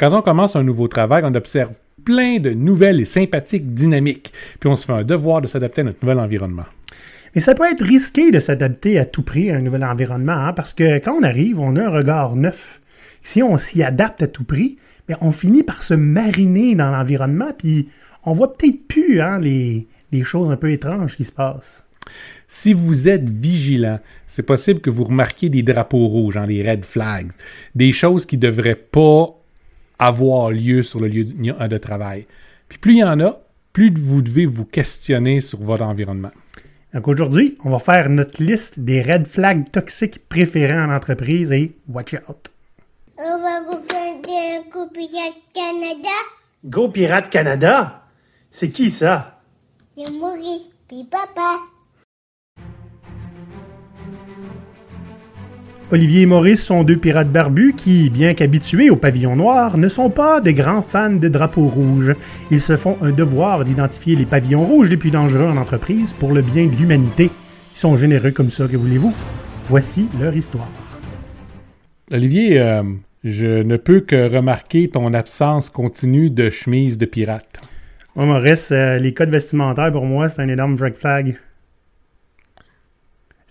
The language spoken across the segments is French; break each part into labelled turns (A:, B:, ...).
A: Quand on commence un nouveau travail, on observe plein de nouvelles et sympathiques dynamiques, puis on se fait un devoir de s'adapter à notre nouvel environnement.
B: Mais ça peut être risqué de s'adapter à tout prix à un nouvel environnement, hein, parce que quand on arrive, on a un regard neuf. Si on s'y adapte à tout prix, mais on finit par se mariner dans l'environnement, puis on voit peut-être plus hein, les, les choses un peu étranges qui se passent.
A: Si vous êtes vigilant, c'est possible que vous remarquiez des drapeaux rouges, hein, les red flags, des choses qui ne devraient pas avoir lieu sur le lieu de travail. Puis plus il y en a, plus vous devez vous questionner sur votre environnement.
B: Donc aujourd'hui, on va faire notre liste des red flags toxiques préférés en entreprise et watch out.
C: On va regarder un Go Pirate Canada.
B: Go Pirate Canada? C'est qui ça?
C: C'est Maurice, puis papa.
B: Olivier et Maurice sont deux pirates barbus qui, bien qu'habitués au pavillon noir, ne sont pas des grands fans de drapeaux rouges. Ils se font un devoir d'identifier les pavillons rouges les plus dangereux en entreprise pour le bien de l'humanité. Ils sont généreux comme ça, que voulez-vous? Voici leur histoire.
A: Olivier, euh, je ne peux que remarquer ton absence continue de chemise de pirate.
B: Oh, Maurice, euh, les codes vestimentaires pour moi, c'est un énorme red flag.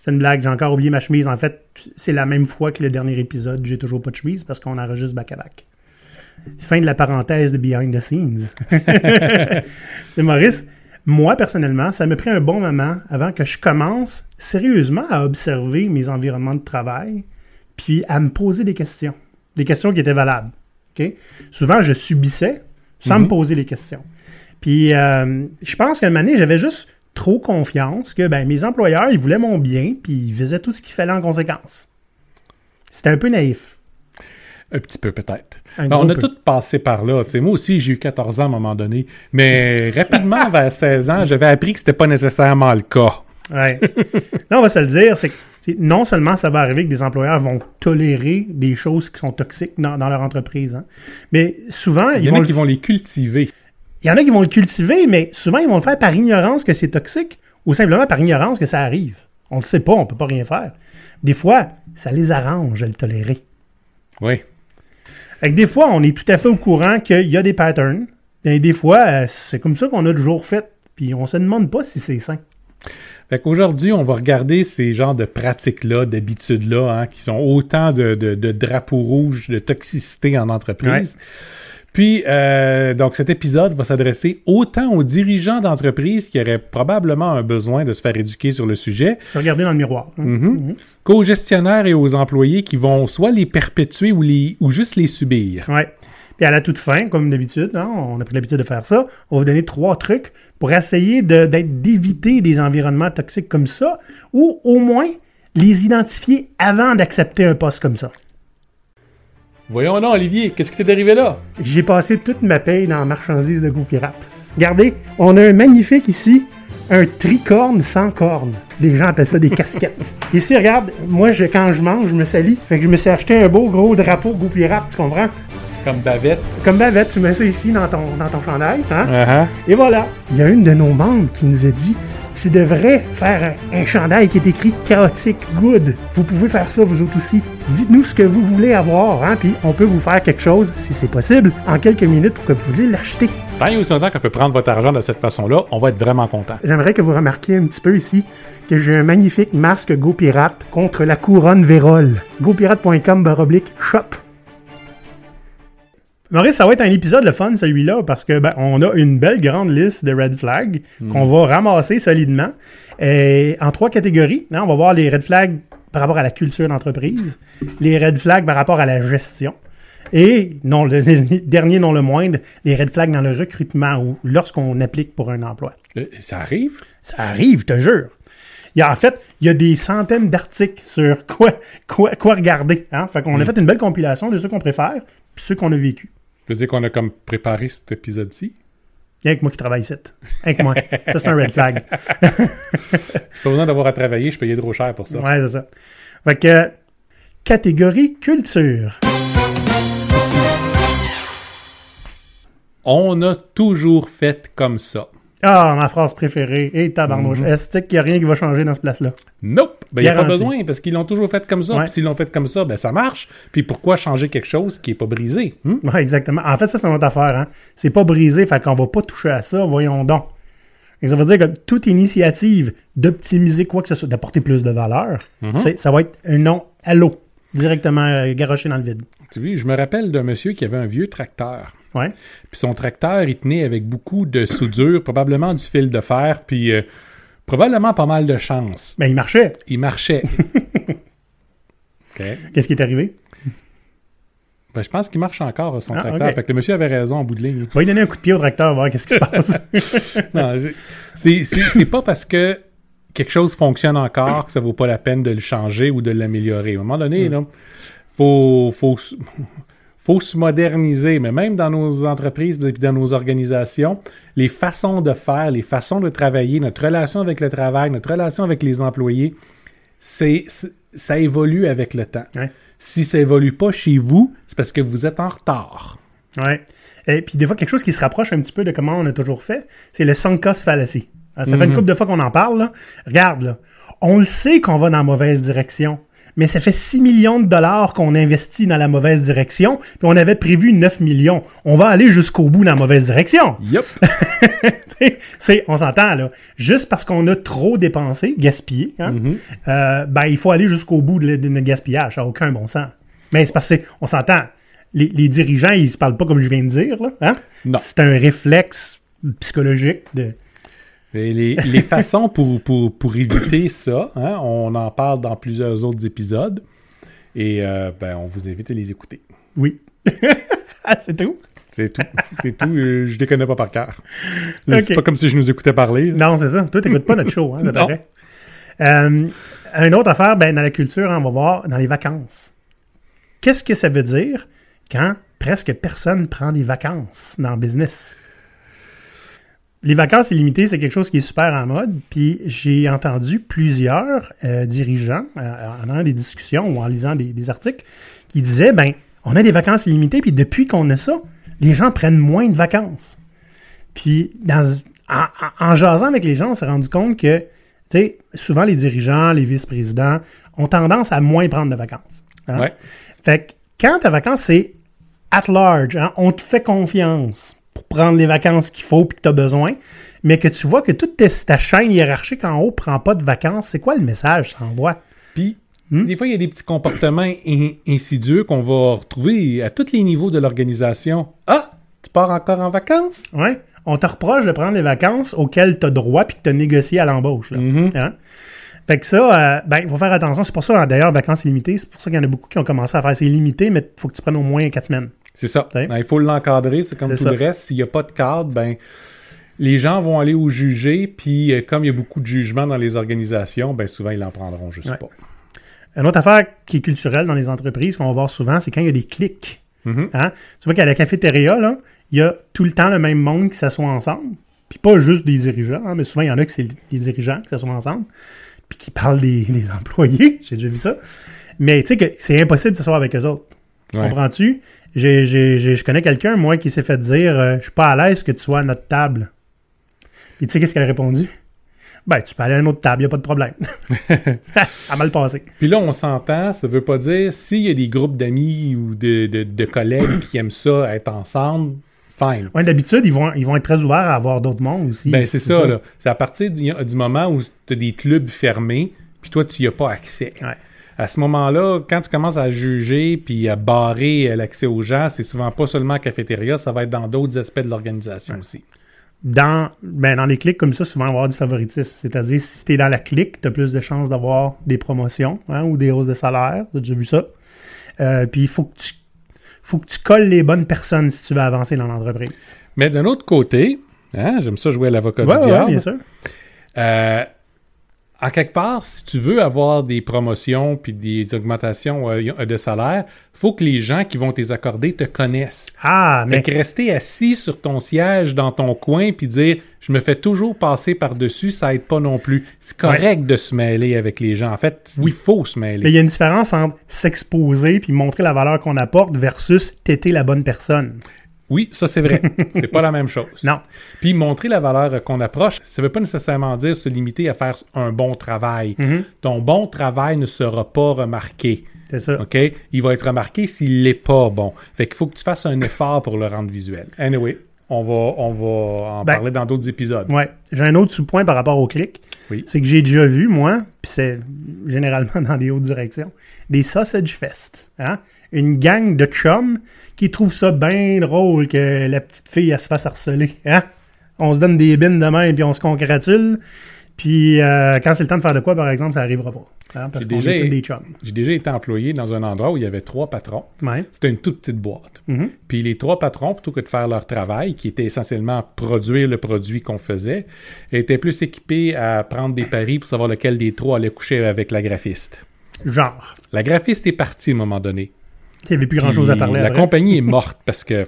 B: C'est une blague, j'ai encore oublié ma chemise. En fait, c'est la même fois que le dernier épisode, j'ai toujours pas de chemise parce qu'on enregistre back à back. Fin de la parenthèse de Behind the Scenes. Maurice, moi personnellement, ça me pris un bon moment avant que je commence sérieusement à observer mes environnements de travail, puis à me poser des questions. Des questions qui étaient valables. Souvent, je subissais sans me poser les questions. Puis, euh, je pense qu'à un moment donné, j'avais juste trop confiance que ben, mes employeurs, ils voulaient mon bien, puis ils faisaient tout ce qu'il fallait en conséquence. C'était un peu naïf.
A: Un petit peu peut-être. Ben, on a tous passé par là. moi aussi, j'ai eu 14 ans à un moment donné. Mais rapidement, vers 16 ans, j'avais appris que c'était pas nécessairement le cas.
B: Ouais. Là, on va se le dire, c'est que non seulement ça va arriver que des employeurs vont tolérer des choses qui sont toxiques dans, leur entreprise, hein, mais souvent...
A: Il y en a qui vont les cultiver.
B: Il y en a qui vont le cultiver, mais souvent, ils vont le faire par ignorance que c'est toxique ou simplement par ignorance que ça arrive. On ne sait pas, on ne peut pas rien faire. Des fois, ça les arrange de le tolérer.
A: Oui.
B: Avec des fois, on est tout à fait au courant qu'il y a des patterns. Et des fois, euh, c'est comme ça qu'on a toujours fait. Puis on se demande pas si c'est sain.
A: Fait qu'aujourd'hui, on va regarder ces genres de pratiques-là, d'habitudes-là, hein, qui sont autant de, drapeaux rouges, de toxicité en entreprise. Puis, euh, donc, cet épisode va s'adresser autant aux dirigeants d'entreprises qui auraient probablement un besoin de se faire éduquer sur le sujet.
B: Se regarder dans le miroir.
A: Hein. Mm-hmm. Qu'aux gestionnaires et aux employés qui vont soit les perpétuer ou, les, ou juste les subir.
B: Oui. Puis à la toute fin, comme d'habitude, hein, on a pris l'habitude de faire ça, on va vous donner trois trucs pour essayer d'éviter des environnements toxiques comme ça, ou au moins les identifier avant d'accepter un poste comme ça.
A: Voyons non, Olivier, qu'est-ce qui t'est arrivé là?
B: J'ai passé toute ma paye dans la marchandise de goût pirate. Regardez, on a un magnifique ici, un tricorne sans corne. Des gens appellent ça des casquettes. Ici, regarde, moi, je, quand je mange, je me salis. Fait que je me suis acheté un beau gros drapeau goût pirate, tu comprends?
A: Comme bavette.
B: Comme bavette, tu mets ça ici dans ton, dans ton chandail. Hein?
A: Uh-huh.
B: Et voilà. Il y a une de nos membres qui nous a dit tu devrais faire un, chandail qui est écrit chaotique good. Vous pouvez faire ça vous autres aussi. Dites-nous ce que vous voulez avoir, hein, puis on peut vous faire quelque chose, si c'est possible, en quelques minutes pour que vous voulez l'acheter.
A: Tant et aussi longtemps qu'on peut prendre votre argent de cette façon-là, on va être vraiment content.
B: J'aimerais que vous remarquiez un petit peu ici que j'ai un magnifique masque Go Pirate contre la couronne Vérole. GoPirate.com baroblique shop. Maurice, ça va être un épisode le fun, celui-là, parce que ben, on a une belle grande liste de red flags qu'on va ramasser solidement et en trois catégories. Hein, on va voir les red flags par rapport à la culture d'entreprise, les red flags par rapport à la gestion, et non le, dernier non le moindre, les red flags dans le recrutement ou lorsqu'on applique pour un emploi.
A: Euh, ça arrive?
B: Ça arrive, je te jure. Il y a, en fait, il y a des centaines d'articles sur quoi, quoi, quoi regarder. Hein? Fait qu'on a mm. fait une belle compilation de ceux qu'on préfère et ceux qu'on a vécu.
A: Je veux dire qu'on a comme préparé cet épisode-ci.
B: Il y a que moi qui travaille ici. Rien que moi. ça, c'est un red flag.
A: pas besoin d'avoir à travailler, je payais trop cher pour ça.
B: Ouais, c'est ça. Fait que, catégorie culture.
A: On a toujours fait comme ça.
B: Ah, ma phrase préférée. Et tabarnouche.
A: Mhm.
B: Est-ce qu'il n'y a rien qui va changer dans ce place-là?
A: Nope! Ben, il n'y a pas besoin, parce qu'ils l'ont toujours fait comme ça.
B: Ouais.
A: Puis s'ils l'ont fait comme ça, ben ça marche. Puis pourquoi changer quelque chose qui n'est pas brisé? hmm?
B: Ouais, exactement. En fait, ça, c'est notre affaire. Hein? C'est pas brisé, fait qu'on va pas toucher à ça, voyons donc. Et ça veut dire que toute initiative d'optimiser quoi que ce soit, d'apporter plus de valeur,
A: Mhm.
B: c'est- ça va être un nom à l'eau, directement euh, garoché dans le vide.
A: Tu vois, je me rappelle d'un monsieur qui avait un vieux tracteur.
B: Ouais.
A: Puis son tracteur, il tenait avec beaucoup de soudure, probablement du fil de fer, puis euh, probablement pas mal de chance.
B: Ben, il marchait.
A: Il marchait.
B: Qu'est-ce qui est arrivé?
A: Ben, je pense qu'il marche encore, son
B: Ah,
A: tracteur. Fait que le monsieur avait raison en bout de ligne.
B: Va lui donner un coup de pied au tracteur, voir qu'est-ce qui se passe.
A: Non, c'est pas parce que quelque chose fonctionne encore que ça vaut pas la peine de le changer ou de l'améliorer. À un moment donné,
B: Mm.
A: là, faut, faut, faut se moderniser. Mais même dans nos entreprises et dans nos organisations, les façons de faire, les façons de travailler, notre relation avec le travail, notre relation avec les employés, c'est c'est- ça évolue avec le temps.
B: Ouais.
A: Si ça évolue pas chez vous, c'est parce que vous êtes en retard.
B: ouais. Et puis, des fois, quelque chose qui se rapproche un petit peu de comment on a toujours fait, c'est le sunk cost fallacy. Ah, Ça fait une
A: Mhm.
B: couple de fois qu'on en parle. là. Regarde, là. on le sait qu'on va dans la mauvaise direction. Mais ça fait 6 millions de dollars qu'on investit dans la mauvaise direction, puis on avait prévu 9 millions. On va aller jusqu'au bout dans la mauvaise direction.
A: Yup.
B: T'sais, c'est, on s'entend, là. Juste parce qu'on a trop dépensé, gaspillé, hein,
A: Mhm.
B: euh, ben, il faut aller jusqu'au bout de, de notre gaspillage. Ça n'a aucun bon sens. Mais c'est parce que, c'est- on s'entend, les, les dirigeants, ils se parlent pas comme je viens de dire, là. Hein?
A: Non.
B: C'est un réflexe psychologique de.
A: Et les, les façons pour, pour, pour éviter ça, hein, on en parle dans plusieurs autres épisodes. Et euh, ben, on vous invite à les écouter.
B: Oui. ah, c'est tout?
A: C'est tout. C'est tout. euh, je les connais pas par cœur. Là,
B: Ok.
A: C'est pas comme si je nous écoutais parler.
B: Non, c'est ça. Toi, t'écoutes pas notre show, hein, ça. Euh, une autre affaire, ben, dans la culture, hein, on va voir dans les vacances. Qu'est-ce que ça veut dire quand presque personne prend des vacances dans le business? Les vacances illimitées, c'est quelque chose qui est super en mode. Puis j'ai entendu plusieurs euh, dirigeants, euh, en ayant des discussions ou en lisant des, des articles, qui disaient, ben, on a des vacances illimitées, puis depuis qu'on a ça, les gens prennent moins de vacances. Puis, dans, en, en- en jasant avec les gens, on s'est rendu compte que, tu sais, souvent les dirigeants, les vice-présidents ont tendance à moins prendre de vacances. hein?
A: Ouais.
B: Fait que quand ta vacance, c'est at large, hein, on te fait confiance prendre les vacances qu'il faut puis que tu as besoin, mais que tu vois que toute ta, chaîne hiérarchique en haut prend pas de vacances, c'est quoi le message que ça envoie?
A: Puis,
B: Hmm?
A: des fois, il y a des petits comportements in- insidieux qu'on va retrouver à tous les niveaux de l'organisation. Ah, tu pars encore en vacances?
B: Ouais. On te reproche de prendre les vacances auxquelles tu as droit puis que tu as négocié à l'embauche.
A: Mhm.
B: Hein? Fait que ça, euh, ben, il faut faire attention. C'est pour ça, d'ailleurs, vacances illimitées, c'est pour ça qu'il y en a beaucoup qui ont commencé à faire. C'est limité, mais il faut que tu prennes au moins quatre semaines.
A: C'est ça. Ben, il faut l'encadrer, c'est comme tout
B: ça.
A: le reste. S'il n'y a pas de cadre, ben les gens vont aller au jugé, puis euh, comme il y a beaucoup de jugements dans les organisations, ben souvent ils en prendront juste
B: Ouais.
A: pas.
B: Une autre affaire qui est culturelle dans les entreprises, qu'on va voir souvent, c'est quand il y a des clics.
A: Mhm.
B: Hein? Tu vois qu'à la cafétéria, là, il y a tout le temps le même monde qui s'assoit ensemble. Puis pas juste des dirigeants, hein, mais souvent il y en a que c'est des dirigeants qui s'assoient ensemble. Puis qui parlent des, des employés. J'ai déjà vu ça. Mais tu sais que c'est impossible de s'asseoir avec eux autres.
A: Ouais.
B: Comprends-tu? J'ai- j'ai- j'ai- je connais quelqu'un, moi, qui s'est fait dire euh, Je suis pas à l'aise que tu sois à notre table. Puis tu sais qu'est-ce qu'elle a répondu? Ben, tu peux aller à une autre table, il a pas de problème. ça a mal passé.
A: Puis là, on s'entend, ça veut pas dire s'il y a des groupes d'amis ou de, de- de collègues qui aiment ça, être ensemble, fine.
B: Ouais, d'habitude, ils vont, ils vont être très ouverts à avoir d'autres mondes aussi.
A: Ben c'est ça, là. C'est à partir du, du moment où tu as des clubs fermés, puis toi, tu n'y as pas accès.
B: Ouais.
A: À ce moment-là, quand tu commences à juger puis à barrer euh, l'accès aux gens, c'est souvent pas seulement à cafétéria, ça va être dans d'autres aspects de l'organisation aussi.
B: Dans, ben, dans les clics comme ça, souvent, on va avoir du favoritisme. C'est-à-dire, si tu es dans la clique, tu as plus de chances d'avoir des promotions hein, ou des hausses de salaire. T'as déjà vu ça. Euh, puis, il faut que tu faut que tu colles les bonnes personnes si tu veux avancer dans l'entreprise.
A: Mais d'un autre côté, hein, j'aime ça jouer à l'avocat
B: Ouais,
A: du
B: ouais,
A: diable.
B: bien sûr.
A: Euh, en quelque part, si tu veux avoir des promotions puis des augmentations euh, de salaire, faut que les gens qui vont te les accorder te connaissent.
B: Ah,
A: Fait
B: mais
A: que rester assis sur ton siège dans ton coin puis dire je me fais toujours passer par-dessus, ça aide pas non plus. C'est correct de se mêler avec les gens. En fait, il faut se
B: mais il
A: mêler.
B: y a une différence entre s'exposer puis montrer la valeur qu'on apporte versus t'éter la bonne personne.
A: Oui, ça c'est vrai. c'est pas la même chose.
B: Non.
A: Puis montrer la valeur qu'on approche, ça veut pas nécessairement dire se limiter à faire un bon travail.
B: Mhm.
A: Ton bon travail ne sera pas remarqué.
B: C'est ça.
A: OK? Il va être remarqué s'il n'est pas bon. Fait qu'il faut que tu fasses un effort pour le rendre visuel. Anyway, on va, on va en
B: Ben,
A: parler dans d'autres épisodes.
B: Ouais. J'ai un autre sous-point par rapport au clic.
A: Oui.
B: C'est que j'ai déjà vu, moi, puis c'est généralement dans des hautes directions, des sausage fest. Hein? Une gang de chums qui trouvent ça bien drôle que la petite fille, elle se fasse harceler. Hein? On se donne des bines de main puis on se congratule. Puis euh, quand c'est le temps de faire de quoi, par exemple, ça arrivera pas. Hein? Parce
A: J'ai
B: qu'on
A: déjà-
B: est tous des chums.
A: J'ai déjà été employé dans un endroit où il y avait trois patrons.
B: Ouais.
A: C'était une toute petite boîte.
B: Mhm.
A: Puis les trois patrons, plutôt que de faire leur travail, qui était essentiellement produire le produit qu'on faisait, étaient plus équipés à prendre des paris pour savoir lequel des trois allait coucher avec la graphiste.
B: Genre.
A: La graphiste est partie à un moment donné.
B: Il n'y avait plus grand-chose à parler
A: La
B: après.
A: compagnie est morte parce que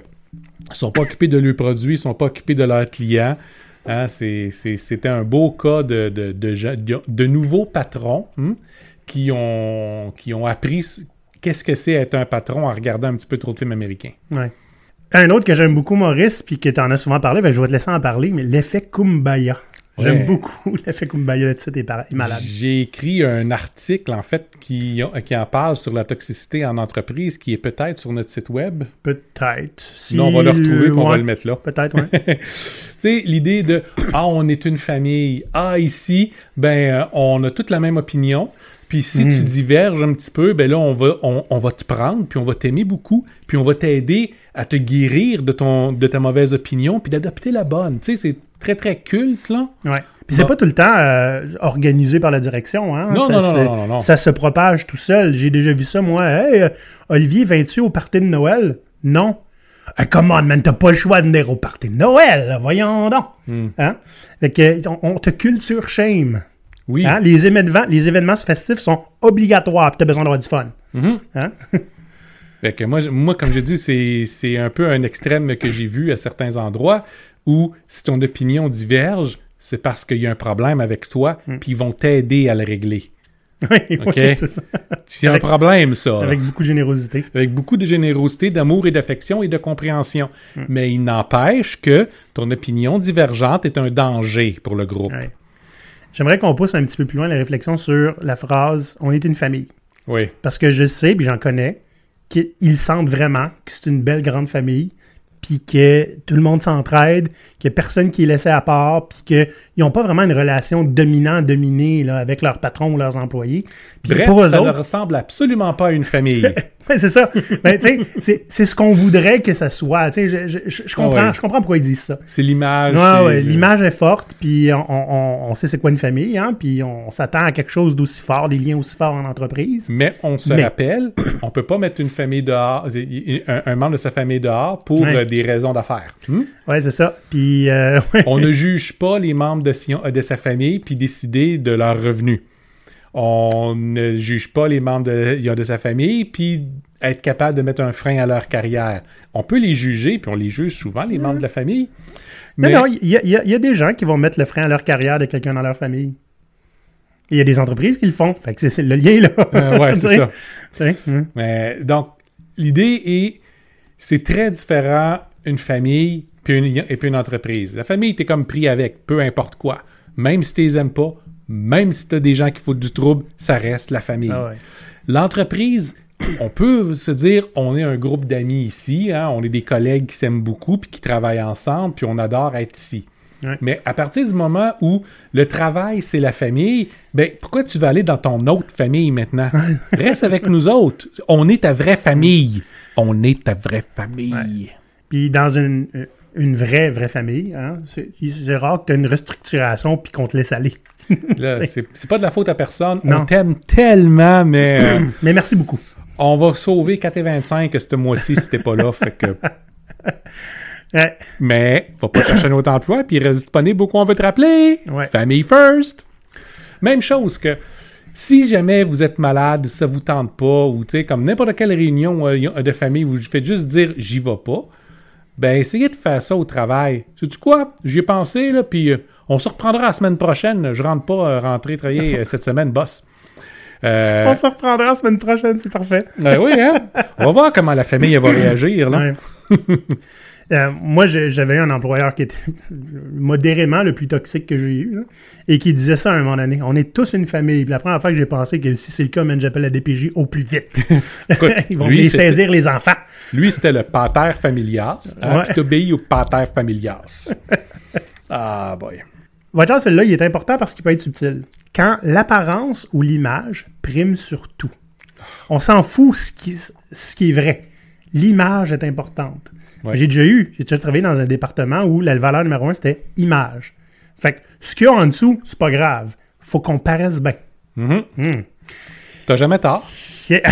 A: ils sont pas occupés de leurs produits, ils sont pas occupés de leurs clients. Hein, C'était un beau cas de, de, nouveaux patrons hein, qui, ont, qui ont appris qu'est-ce que c'est être un patron en regardant un petit peu trop de films américains.
B: Ouais. Un autre que j'aime beaucoup, Maurice, puis que tu en as souvent parlé, ben, je vais te laisser en parler, mais l'effet Kumbaya. J'aime beaucoup l'effet Kumbaya. Le est malade.
A: J'ai écrit un article, en fait, qui, qui en parle sur la toxicité en entreprise, qui est peut-être sur notre site web.
B: Peut-être. Si
A: Sinon, on va le retrouver et on va le mettre là.
B: Peut-être, oui.
A: tu sais, l'idée de Ah, on est une famille. Ah, ici, ben, euh, on a toute la même opinion. Puis si tu diverges un petit peu, ben là, on va, on, on va te prendre, puis on va t'aimer beaucoup, puis on va t'aider à te guérir de, ton, de ta mauvaise opinion, puis d'adopter la bonne. Tu sais, c'est très, très culte, là.
B: Ouais. Puis c'est pas tout le temps euh, organisé par la direction. Hein?
A: Non,
B: ça,
A: non, non, non.
B: Ça se propage tout seul. J'ai déjà vu ça, moi. Hey, euh, Olivier, viens-tu au party de Noël? Non. Hey, come on, man, t'as pas le choix de venir au party de Noël. là, Voyons donc.
A: Hmm.
B: Hein? Fait que, on, on te culture shame.
A: Oui.
B: Hein? Les, événements, les événements festifs sont obligatoires. Puis t'as besoin d'avoir du fun.
A: Mhm.
B: Hein?
A: Fait que moi, moi, comme je dis, c'est un peu un extrême que j'ai vu à certains endroits où si ton opinion diverge, c'est parce qu'il y a un problème avec toi, puis ils vont t'aider à le régler.
B: oui, c'est ça.
A: C'est un problème, ça.
B: Avec beaucoup de générosité.
A: Avec beaucoup de générosité, d'amour et d'affection et de compréhension.
B: Hmm.
A: Mais il n'empêche que ton opinion divergente est un danger pour le groupe.
B: Ouais. J'aimerais qu'on pousse un petit peu plus loin la réflexion sur la phrase On est une famille.
A: Oui.
B: Parce que je sais, puis j'en connais, qu'ils sentent vraiment que c'est une belle grande famille, puis que tout le monde s'entraide, qu'il n'y a personne qui est laissé à part, puis qu'ils n'ont pas vraiment une relation dominant-dominée avec leur patron ou leurs employés. Puis
A: Bref,
B: pour eux
A: ça ne ressemble absolument pas à une famille.
B: Ouais, c'est ça. Ben, c'est- c'est ce qu'on voudrait que ça soit. Je, je- je- je comprends,
A: Ah ouais.
B: je comprends pourquoi ils disent ça.
A: c'est l'image.
B: Ouais,
A: c'est-
B: ouais, l'image est forte, puis on, on- on sait c'est quoi une famille, hein, puis on s'attend à quelque chose d'aussi fort, des liens aussi forts en entreprise.
A: Mais on se
B: Mais-
A: rappelle, on peut pas mettre une famille dehors, un, un membre de sa famille dehors pour
B: Ouais.
A: Euh, des raisons d'affaires. Hmm?
B: Ouais, c'est ça. Puis, euh, ouais.
A: On ne juge pas les membres de, si- de sa famille puis décider de leurs revenus. On ne juge pas les membres de, de sa famille puis être capable de mettre un frein à leur carrière. On peut les juger, puis on les juge souvent, les membres de la famille.
B: Mais
A: Mais
B: non, il y, a- y y des gens qui vont mettre le frein à leur carrière de quelqu'un dans leur famille. Il y a des entreprises qui le font. Fait que c'est- le lien là.
A: Euh, ouais, c'est ça.
B: Tu sais, hum.
A: Mais, donc, l'idée est, c'est très différent une famille puis une, et puis une entreprise. La famille, t'es comme pris avec, peu importe quoi. Même si tu les aimes pas, même si tu as des gens qui foutent du trouble, ça reste la famille.
B: Ah ouais.
A: L'entreprise, on peut se dire, on est un groupe d'amis ici, hein, on est des collègues qui s'aiment beaucoup, puis qui travaillent ensemble, puis on adore être ici.
B: Ouais.
A: Mais à partir du moment où le travail, c'est la famille, ben pourquoi tu vas aller dans ton autre famille maintenant? Reste avec nous autres. On est ta vraie famille. On est ta vraie famille.
B: Puis dans une, une vraie, vraie famille, hein, c'est rare que tu aies une restructuration puis qu'on te laisse aller.
A: Là, c'est pas de la faute à personne.
B: Non.
A: On t'aime tellement, mais euh,
B: Mais merci beaucoup.
A: on va sauver 4 et 25 ce mois-ci si t'es pas là. Fait que
B: Ouais.
A: Mais va pas chercher un autre emploi, puis il reste disponible beaucoup, on veut te rappeler.
B: Ouais.
A: Famille first. Même chose que si jamais vous êtes malade, ça vous tente pas, ou tu sais, comme n'importe quelle réunion euh, a- de famille, vous faites juste dire j'y vais pas, ben essayez de faire ça au travail. Sais-tu quoi? J'y ai pensé, là, puis euh, on se reprendra la semaine prochaine. Je rentre pas euh, rentrer travailler euh, cette semaine, boss. Euh,
B: On se reprendra la semaine prochaine, c'est parfait.
A: ben oui, hein? On va voir comment la famille va réagir, là.
B: Ouais. Euh, moi, j'avais eu un employeur qui était modérément le plus toxique que j'ai eu, là, et qui disait ça à un moment donné. On est tous une famille. Puis la première fois que j'ai pensé que si c'est le cas, j'appelle la DPJ au plus vite.
A: Écoute,
B: Ils vont
A: lui, c'était-
B: saisir les enfants.
A: Lui, c'était le pater familias. Hein,
B: Ouais.
A: Puis t'obéis au pater familias. ah, boy.
B: Votre celui-là, il est important parce qu'il peut être subtil. Quand l'apparence ou l'image prime sur tout. On s'en fout ce qui, ce qui est vrai. L'image est importante.
A: Ouais.
B: J'ai déjà eu, j'ai déjà travaillé dans un département où la valeur numéro un, c'était image. Fait que ce qu'il y a en dessous, c'est pas grave. Faut qu'on paraisse bien.
A: Mhm.
B: Hmm.
A: T'as jamais tort.
B: Yeah.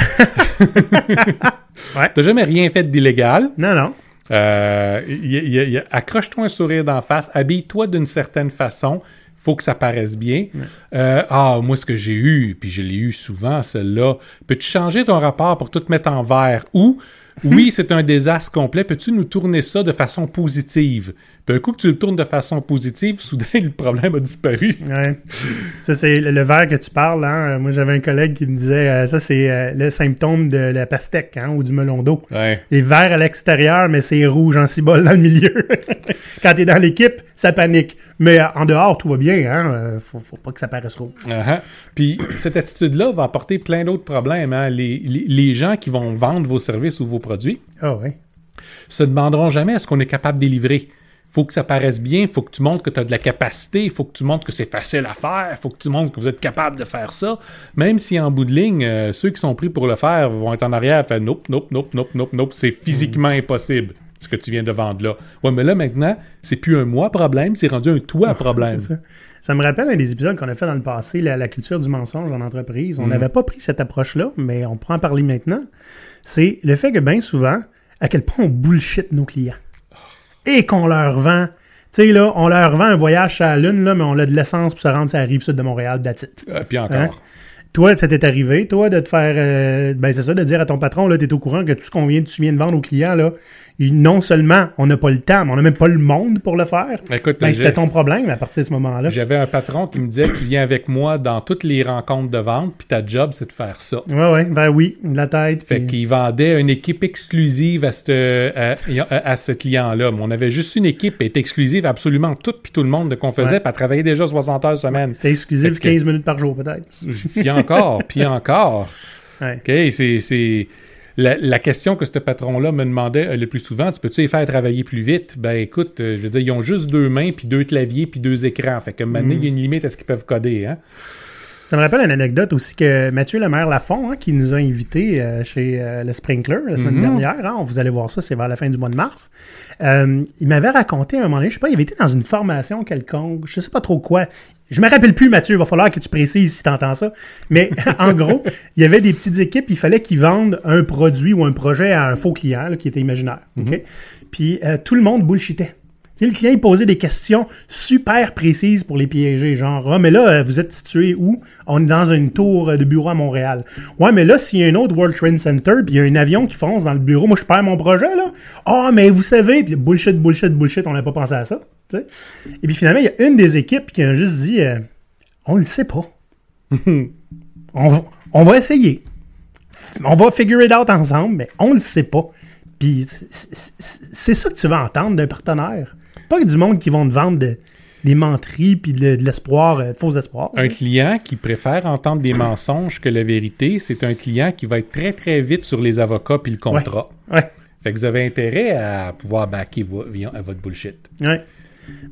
A: T'as jamais rien fait d'illégal.
B: non, non.
A: Euh, accroche-toi un sourire d'en face, habille-toi d'une certaine façon. Faut que ça paraisse bien. Euh, ah, moi, ce que j'ai eu, puis je l'ai eu souvent, celle-là, peux-tu changer ton rapport pour tout mettre en vert? Ou, oui, c'est un désastre complet, peux-tu nous tourner ça de façon positive? Puis un coup que tu le tournes de façon positive, soudain, le problème a disparu.
B: Ouais. Ça, c'est le, verre que tu parles. Hein. Moi, j'avais un collègue qui me disait euh, ça, c'est euh, le symptôme de la pastèque hein, ou du melon d'eau.
A: Ouais.
B: Les verts à l'extérieur, mais c'est rouge en cibole dans le milieu. Quand t'es dans l'équipe, ça panique. Mais euh, en dehors, tout va bien. Hein? Euh, faut, faut pas que ça paraisse rouge.
A: Uh-huh. Puis cette attitude-là va apporter plein d'autres problèmes. hein. Les, les- les gens qui vont vendre vos services ou vos produits
B: Ah
A: se demanderont jamais est-ce qu'on est capable de délivrer? Faut que ça paraisse bien, faut que tu montres que tu as de la capacité, faut que tu montres que c'est facile à faire, faut que tu montres que vous êtes capable de faire ça. Même si en bout de ligne, euh, ceux qui sont pris pour le faire vont être en arrière et faire nope, nope, nope, nope, nope, nope, c'est physiquement impossible ce que tu viens de vendre là. Ouais, mais là maintenant, c'est plus un moi problème, c'est rendu un toi problème.
B: Ça. Ça me rappelle un des épisodes qu'on a fait dans le passé, la, la culture du mensonge en entreprise. On n'avait pas pris cette approche-là, mais on pourra en parler maintenant. C'est le fait que bien souvent, à quel point on bullshit nos clients. Et qu'on leur vend. Tu sais, là, on leur vend un voyage sur la Lune, là, mais on a de l'essence pour se rendre sur la rive sud de Montréal, that's it.
A: Euh, puis encore.
B: Hein? Toi, ça t'est arrivé, toi, de te faire. euh, ben, c'est ça, de dire à ton patron, là, t'es au courant que tout ce qu'on vient, tu viens de vendre aux clients, là, non seulement on n'a pas le temps, mais on n'a même pas le monde pour le faire.
A: Écoute,
B: Ben, c'était ton problème à partir de ce moment-là.
A: j'avais un patron qui me disait tu viens avec moi dans toutes les rencontres de vente, puis ta job c'est de faire ça.
B: Ouais, ouais, ben oui, la tête.
A: Fait
B: puis-
A: qu'il vendait une équipe exclusive à ce, à, à- à ce client-là. Mais on avait juste une équipe qui était exclusive à absolument tout puis tout le monde de qu'on faisait,
B: Ouais.
A: puis elle travaillait déjà 60 heures semaine.
B: C'était exclusif
A: Fait que-
B: 15 minutes par jour, peut-être.
A: Puis encore, puis encore.
B: Ouais.
A: OK, c'est... La, la question que ce patron-là me demandait euh, le plus souvent, tu peux-tu les faire travailler plus vite? Ben écoute, euh, je veux dire, ils ont juste deux mains, puis deux claviers, puis deux écrans. Fait que maintenant, il y a une limite à ce qu'ils peuvent coder. Hein?
B: Ça me rappelle une anecdote aussi que Mathieu Lemaire Lafont, hein, qui nous a invités euh, chez euh, le Sprinkler la semaine
A: Mhm.
B: dernière, hein, vous allez voir ça, c'est vers la fin du mois de mars. Euh, il m'avait raconté à un moment donné, je sais pas, il avait été dans une formation quelconque, je sais pas trop quoi. Je me rappelle plus, Mathieu, il va falloir que tu précises si tu entends ça. Mais en gros, il y avait des petites équipes, il fallait qu'ils vendent un produit ou un projet à un faux client là, qui était imaginaire. OK? Puis euh, tout le monde bullshitait. Le client, il posait des questions super précises pour les piéger. Genre, ah, mais là, euh, vous êtes situé où? On est dans une tour euh, de bureau à Montréal. Ouais, mais là, s'il y a un autre World Trade Center, puis il y a un avion qui fonce dans le bureau, moi, je perds mon projet, là. Ah, mais vous savez, puis bullshit, bullshit, bullshit, on n'a pas pensé à ça. Et puis finalement, il y a une des équipes qui a juste dit, euh, on le sait pas. on, va, on va essayer. On va figure it out ensemble, mais on le sait pas. Puis c'est ça que tu vas entendre d'un partenaire. Pas que du monde qui vont te vendre de- des menteries puis de, de l'espoir, euh, faux espoir.
A: Un client qui préfère entendre des mensonges que la vérité, c'est un client qui va être très très vite sur les avocats puis le contrat.
B: Ouais,
A: Fait que vous avez intérêt à pouvoir backer vo- à votre bullshit.
B: ouais.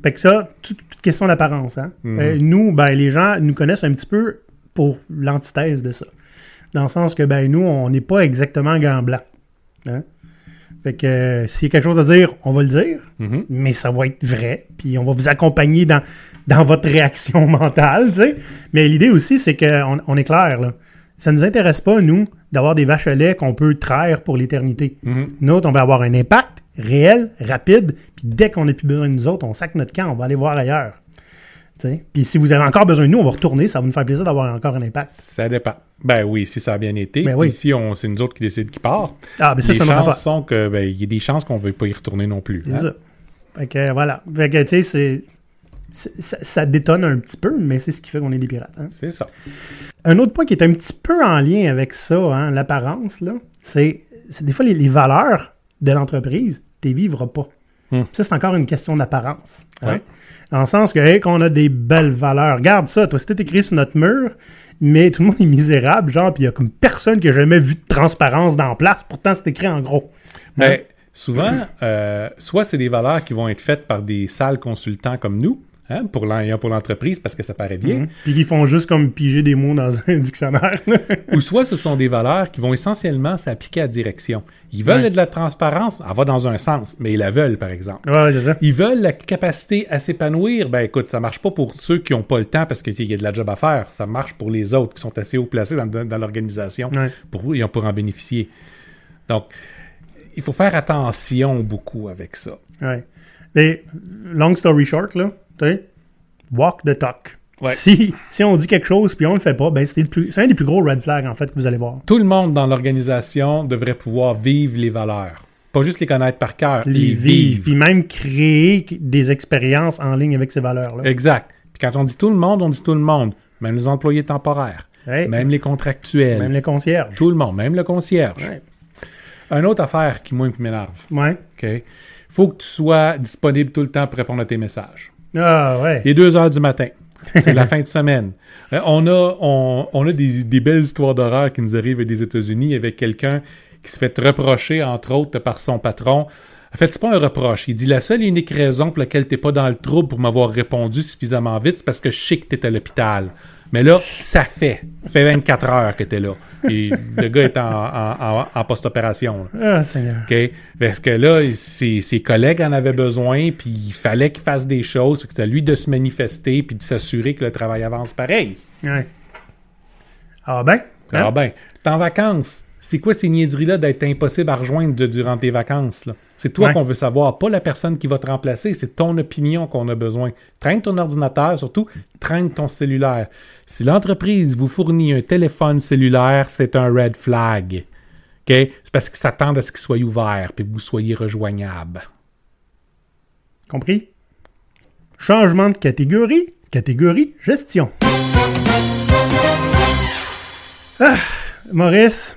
B: Fait que ça, toute, toute question d'apparence. Hein?
A: Mhm.
B: Euh, nous, ben, les gens nous connaissent un petit peu pour l'antithèse de ça. Dans le sens que, ben, nous, on n'est pas exactement gants blancs. Hein? Fait que euh, s'il y a quelque chose à dire, on va le dire.
A: Mhm.
B: mais ça va être vrai, puis on va vous accompagner dans, dans votre réaction mentale, tu sais. Mais l'idée aussi, c'est qu'on on est clair, là. Ça nous intéresse pas, nous, d'avoir des vaches à lait qu'on peut traire pour l'éternité.
A: Mhm.
B: Nous autres, on va avoir un impact réel, rapide, puis dès qu'on n'a plus besoin de nous autres, on sac notre camp, on va aller voir ailleurs. Puis si vous avez encore besoin de nous, on va retourner, ça va nous faire plaisir d'avoir encore un impact.
A: Ça dépend. Ben oui, si ça a bien été.
B: Ben
A: Puis
B: oui.
A: On, c'est nous autres qui décident qui part.
B: Ah, mais ça,
A: les chances sont que ben, il y a des chances qu'on ne veut pas y retourner non plus.
B: C'est
A: hein.
B: ça. Fait que voilà. Fait que, tu sais, c'est- ça, ça détonne un petit peu, mais c'est ce qui fait qu'on est des pirates. hein.
A: C'est ça.
B: Un autre point qui est un petit peu en lien avec ça, hein, l'apparence, là, c'est c'est des fois les, les valeurs de l'entreprise tu vivras pas.
A: Hmm.
B: Ça, c'est encore une question d'apparence. hein?
A: Ouais.
B: Dans le sens que, hey, qu'on a des belles valeurs. Regarde ça, toi, c'était écrit sur notre mur, mais tout le monde est misérable, genre, puis il y a comme personne qui a jamais vu de transparence dans la place, pourtant c'est écrit en gros.
A: Mais souvent, euh, soit c'est des valeurs qui vont être faites par des sales consultants comme nous, hein, pour l'en- pour l'entreprise, parce que ça paraît bien,
B: Mhm. Puis ils font juste comme piger des mots dans un dictionnaire.
A: ou soit ce sont des valeurs qui vont essentiellement s'appliquer à direction. Ils veulent
B: Ouais.
A: de la transparence, elle va dans un sens, mais ils la veulent, par exemple.
B: ouais, c'est ça.
A: Ils veulent la capacité à s'épanouir. Ben écoute, ça marche pas pour ceux qui n'ont pas le temps parce qu'il y a de la job à faire. Ça marche pour les autres qui sont assez haut placés dans, dans l'organisation
B: Ouais.
A: pour, et pour en bénéficier. Donc, il faut faire attention beaucoup avec ça.
B: Ouais. Mais, long story short, là, walk the talk.
A: Ouais.
B: Si, si on dit quelque chose puis on le fait pas, ben c'est le plus- c'est un des plus gros red flags, en fait, que vous allez voir.
A: Tout le monde dans l'organisation devrait pouvoir vivre les valeurs. Pas juste les connaître par cœur,
B: Les vivre, puis même créer des expériences en ligne avec ces valeurs-là.
A: Exact. Puis quand on dit tout le monde, on dit tout le monde. Même les employés temporaires.
B: Ouais.
A: Même les contractuels.
B: Même les concierges.
A: Tout le monde. Même le concierge.
B: Ouais.
A: Une autre affaire qui, moi, m'énerve.
B: Ouais.
A: OK? Faut que tu sois disponible tout le temps pour répondre à tes messages.
B: Ah, ouais.
A: Il est 2 heures du matin. C'est la fin de semaine. Euh, on a, on, on a des, des belles histoires d'horreur qui nous arrivent des États-Unis avec quelqu'un qui se fait reprocher, entre autres, par son patron. En fait, c'est pas un reproche? Il dit la seule et unique raison pour laquelle t'es pas dans le trouble pour m'avoir répondu suffisamment vite, c'est parce que je sais que t'es à l'hôpital. Mais là, ça fait. Ça fait 24 heures que t'es là. Et le gars est en, en- en- en post-opération.
B: Ah, Seigneur.
A: OK? Parce que là, ses, ses collègues en avaient besoin, puis il fallait qu'il fasse des choses. À lui de se manifester, puis de s'assurer que le travail avance pareil.
B: Ouais. Ah, ben. hein?
A: Ah ben, t'es en vacances. C'est quoi ces niaiseries-là d'être impossible à rejoindre de- durant tes vacances? C'est toi
B: Ouais.
A: qu'on veut savoir, pas la personne qui va te remplacer. C'est ton opinion qu'on a besoin. Traîne ton ordinateur, surtout, traîne ton cellulaire. Si l'entreprise vous fournit un téléphone cellulaire, c'est un red flag. C'est parce qu'ils s'attendent à ce qu'il soit ouvert, puis que vous soyez rejoignable.
B: Compris? Changement de catégorie. Catégorie gestion. Ah, Maurice,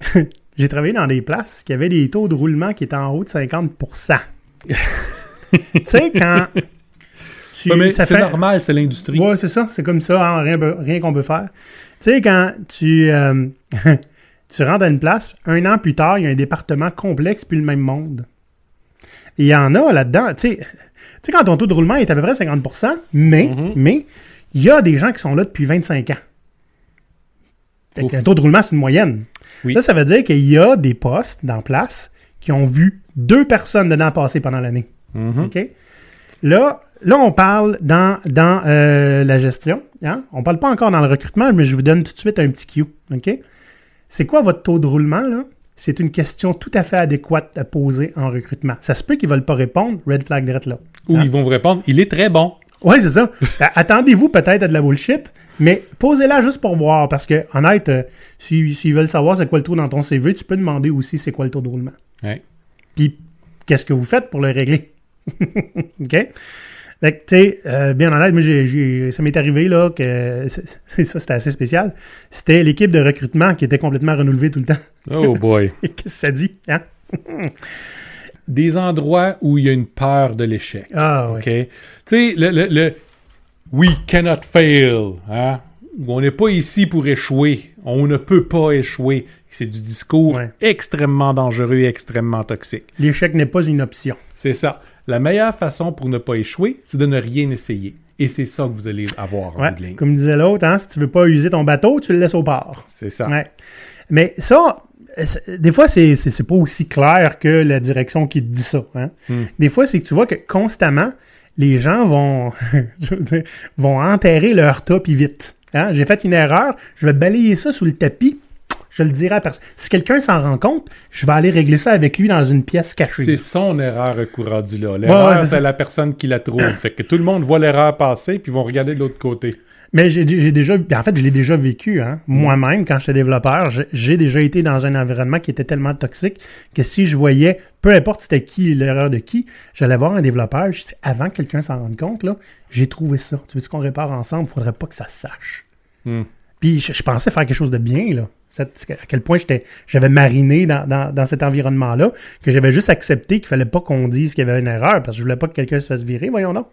B: j'ai travaillé dans des places qui avaient des taux de roulement qui étaient en haut de 50% Tu sais, quand. Tu,
A: Ouais, mais
B: ça
A: c'est
B: fait-
A: normal, c'est l'industrie.
B: Ouais, c'est ça. C'est comme ça. hein, rien rien qu'on peut faire. Tu sais, quand tu, euh, tu rentres à une place, un an plus tard, il y a un département complexe puis le même monde. Il y en a là-dedans. Tu sais, tu sais, quand ton taux de roulement est à peu près 50 mais,
A: Mhm.
B: mais, il y a des gens qui sont là depuis 25 ans. Fait que Un taux de roulement, c'est une moyenne.
A: Oui.
B: Là, ça veut dire qu'il y a des postes dans place qui ont vu deux personnes dedans passer pendant l'année.
A: Mhm.
B: OK? Là, là, on parle dans, dans euh, la gestion. Hein? On parle pas encore dans le recrutement, mais je vous donne tout de suite un petit cue. OK? C'est quoi votre taux de roulement, là? C'est une question tout à fait adéquate à poser en recrutement. Ça se peut qu'ils veulent pas répondre, red flag direct là.
A: Ou
B: Hein?
A: ils vont vous répondre, il est très bon.
B: Oui, c'est ça. Euh, Attendez-vous peut-être à de la bullshit, mais posez-la juste pour voir. Parce que, honnête, euh, si- s'ils veulent savoir c'est quoi le taux dans ton CV, tu peux demander aussi c'est quoi le taux de roulement.
A: Ouais.
B: Puis, qu'est-ce que vous faites pour le régler? OK? Fait que, tu sais, euh, bien honnête, moi, j'ai- j'ai- ça m'est arrivé, là, que c'est- ça, c'était assez spécial. C'était l'équipe de recrutement qui était complètement renouvelée tout le temps.
A: Oh boy.
B: Qu'est-ce que ça dit? Hein?
A: Des endroits où il y a une peur de l'échec.
B: Ah, ouais.
A: OK? Tu sais, le, le, le We cannot fail, hein? On n'est pas ici pour échouer. On ne peut pas échouer. C'est du discours
B: Ouais.
A: extrêmement dangereux et extrêmement toxique.
B: L'échec n'est pas une option.
A: C'est ça. La meilleure façon pour ne pas échouer, c'est de ne rien essayer. Et c'est ça que vous allez avoir en
B: Ouais.
A: bout de ligne.
B: Comme disait l'autre, hein, si tu veux pas user ton bateau, tu le laisses au port.
A: C'est ça.
B: Ouais. Mais ça, des fois, c'est, c'est, c'est pas aussi clair que la direction qui te dit ça. Hein.
A: Hmm.
B: Des fois, c'est que tu vois que constamment, les gens vont, je veux dire, vont enterrer leur tas puis vite. Hein? J'ai fait une erreur, je vais balayer ça sous le tapis, je le dirai à personne. Si quelqu'un s'en rend compte, je vais aller régler ça avec lui dans une pièce cachée.
A: C'est son erreur recourandue là. L'erreur,
B: ouais, c'est
A: la personne qui la trouve. fait que tout le monde voit l'erreur passer, puis ils vont regarder de l'autre côté.
B: Mais j'ai déjà, en fait, je l'ai déjà vécu. Hein. Moi-même, quand j'étais développeur, j'ai- déjà été dans un environnement qui était tellement toxique que si je voyais, peu importe c'était qui l'erreur de qui, j'allais voir un développeur. Je dis, avant que quelqu'un s'en rende compte, là, j'ai trouvé ça. Tu veux qu'on répare ensemble? Faudrait pas que ça se sache.
A: Hmm.
B: Puis je, je pensais faire quelque chose de bien, là. À quel point j'étais, j'avais mariné dans, dans, dans cet environnement-là, que j'avais juste accepté qu'il fallait pas qu'on dise qu'il y avait une erreur, parce que je voulais pas que quelqu'un se fasse virer, voyons donc.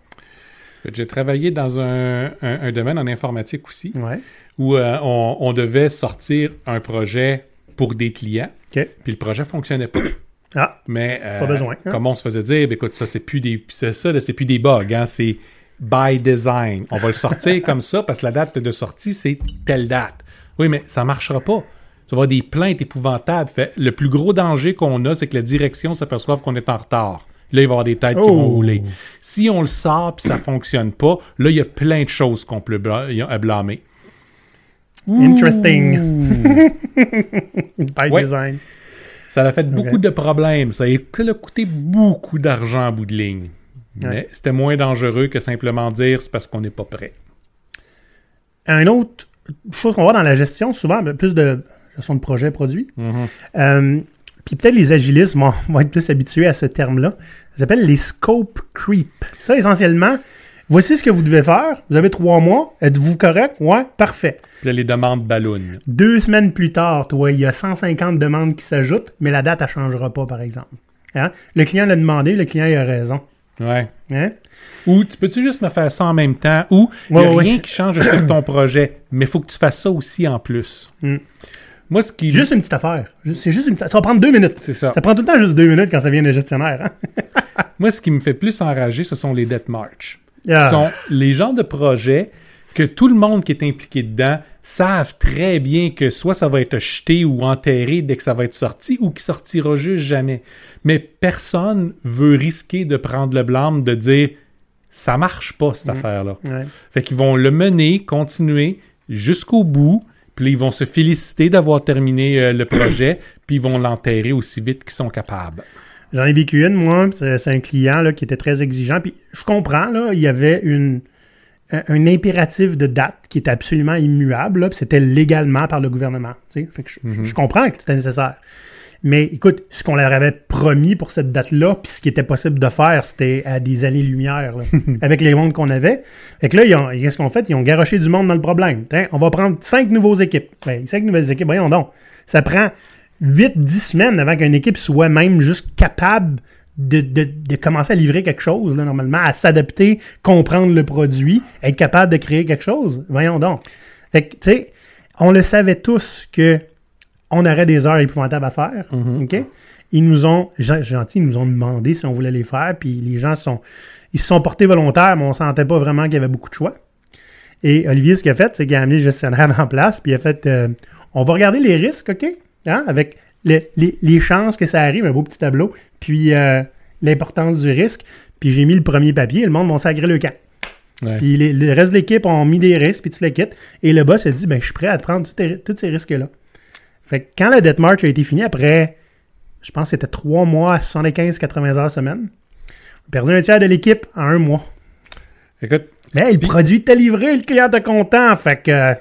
A: J'ai travaillé dans un, un- un domaine en informatique aussi,
B: Ouais.
A: où euh, on, on devait sortir un projet pour des clients, puis le projet fonctionnait pas.
B: Ah,
A: Mais euh,
B: Pas besoin, hein?
A: comme on se faisait dire, écoute, ça c'est plus des ça, c'est plus des bugs, hein, c'est by design. On va le sortir comme ça parce que la date de sortie c'est telle date. Oui, mais ça marchera pas. Tu vas avoir des plaintes épouvantables. Fait, le plus gros danger qu'on a, c'est que la direction s'aperçoive qu'on est en retard. Là, il va y avoir des têtes qui
B: Oh!
A: vont rouler. Si on le sort puis ça fonctionne pas, là, il y a plein de choses qu'on peut blâmer.
B: interesting. By
A: Ouais.
B: design.
A: Ça a fait beaucoup de problèmes. Ça a coûté beaucoup d'argent en bout de ligne. Mais c'était moins dangereux que simplement dire c'est parce qu'on n'est pas prêt.
B: Un autre chose qu'on voit dans la gestion, souvent, ben, plus de gestion de projet produit. Euh, puis peut-être les agilistes vont, vont être plus habitués à ce terme-là. Ça s'appelle les scope creep. Ça, essentiellement, voici ce que vous devez faire. Vous avez trois mois. Êtes-vous correct? Ouais, parfait.
A: Puis là, les demandes ballonnent.
B: Deux semaines plus tard, toi, il y a 150 demandes qui s'ajoutent, mais la date, elle changera pas, par exemple. Hein? Le client l'a demandé, le client il a raison.
A: Ouais.
B: Hein?
A: Ou tu peux-tu juste me faire ça en même temps? Ou il n'y a
B: Ouais, ouais.
A: rien qui change sur ton projet, mais il faut que tu fasses ça aussi en plus.
B: Mm.
A: Moi, ce qui.
B: Juste une petite affaire. C'est juste une Ça va prendre deux minutes.
A: C'est ça.
B: Ça prend tout le temps juste deux minutes quand ça vient de gestionnaire. Hein?
A: Moi, ce qui me fait plus enrager, ce sont les debt march. Ce sont les genres de projets que tout le monde qui est impliqué dedans savent très bien que soit ça va être jeté ou enterré dès que ça va être sorti ou qui sortira juste jamais. Mais personne veut risquer de prendre le blâme de dire ça marche pas cette affaire-là.
B: Ouais.
A: Fait qu'ils vont le mener, continuer jusqu'au bout, puis ils vont se féliciter d'avoir terminé euh, le projet, puis ils vont l'enterrer aussi vite qu'ils sont capables.
B: J'en ai vécu une, moi. C'est un client là, qui était très exigeant. Puis je comprends, là, il y avait une, un, impératif de date qui était absolument immuable. là, puis C'était légalement par le gouvernement. tu sais. Fait que je, je comprends que c'était nécessaire. Mais écoute, ce qu'on leur avait promis pour cette date-là, puis ce qui était possible de faire, c'était à des années-lumière, avec les mondes qu'on avait. Fait que là, ils ont- qu'est-ce qu'on fait? Ils ont garoché du monde dans le problème. Tiens, on va prendre cinq nouveaux équipes. Ben, cinq nouvelles équipes, voyons donc. Ça prend 8-10 semaines avant qu'une équipe soit même juste capable de, de- de commencer à livrer quelque chose, là, normalement, à s'adapter, comprendre le produit, être capable de créer quelque chose. Voyons donc. Fait que, tu sais, on le savait tous que on aurait des heures épouvantables à faire. OK? Ils nous ont, gen- gentil, ils nous ont demandé si on voulait les faire, puis les gens sont, ils se sont portés volontaires, mais on sentait pas vraiment qu'il y avait beaucoup de choix. Et Olivier, ce qu'il a fait, c'est qu'il a amené le gestionnaire en place, puis il a fait euh, on va regarder les risques, OK? Hein, Avec le- les, les chances que ça arrive, un beau petit tableau, puis euh, l'importance du risque. Puis j'ai mis le premier papier, le monde va sacrer le camp.
A: Ouais.
B: Puis les- le reste de l'équipe ont mis des risques, puis tu les quittes. Et le boss a dit ben, Je suis prêt à te prendre tous ces risques-là. Fait que quand la debt march a été finie, après, je pense que c'était trois mois à 75-80 heures semaine, on a perdu un tiers de l'équipe en un mois.
A: Écoute,
B: Mais le produit était livré, le client était content. Fait que euh,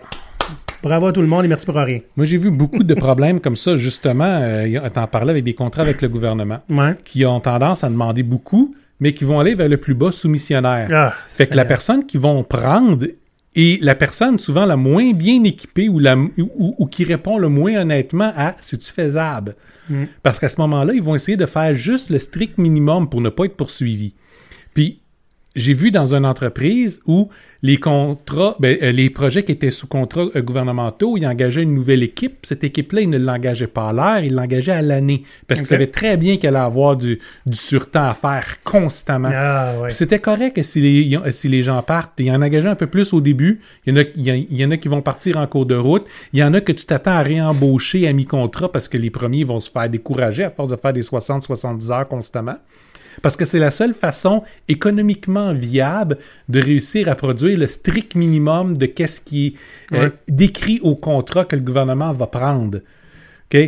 B: bravo à tout le monde et merci pour rien.
A: moi, j'ai vu beaucoup de problèmes comme ça, justement. Euh, T'en parlais avec des contrats avec le gouvernement,
B: Ouais.
A: qui ont tendance à demander beaucoup, mais qui vont aller vers le plus bas soumissionnaire.
B: Ah,
A: Fait que la personne qu'ils vont prendre est la personne souvent la moins bien équipée ou, la, ou, ou qui répond le moins honnêtement à c'est-tu faisable?
B: Mm.
A: Parce qu'à ce moment-là, ils vont essayer de faire juste le strict minimum pour ne pas être poursuivis. Puis, j'ai vu dans une entreprise où les contrats, ben, euh, les projets qui étaient sous contrat euh, gouvernementaux, ils engageaient une nouvelle équipe. Cette équipe-là, ils ne l'engageaient pas à l'heure, ils l'engageaient à l'année. Parce qu'ils savaient très bien qu'elle allait avoir du, du surtemps à faire constamment.
B: Ah, ouais.
A: C'était correct que si les, si les gens partent. Il y en engagé un peu plus au début. Il y, en a, il, y a- il y en a qui vont partir en cours de route. Il y en a que tu t'attends à réembaucher à mi-contrat parce que les premiers vont se faire décourager à force de faire des 60-70 heures constamment. Parce que c'est la seule façon économiquement viable de réussir à produire le strict minimum de qu'est-ce qui est euh,
B: Ouais.
A: décrit au contrat que le gouvernement va prendre. OK?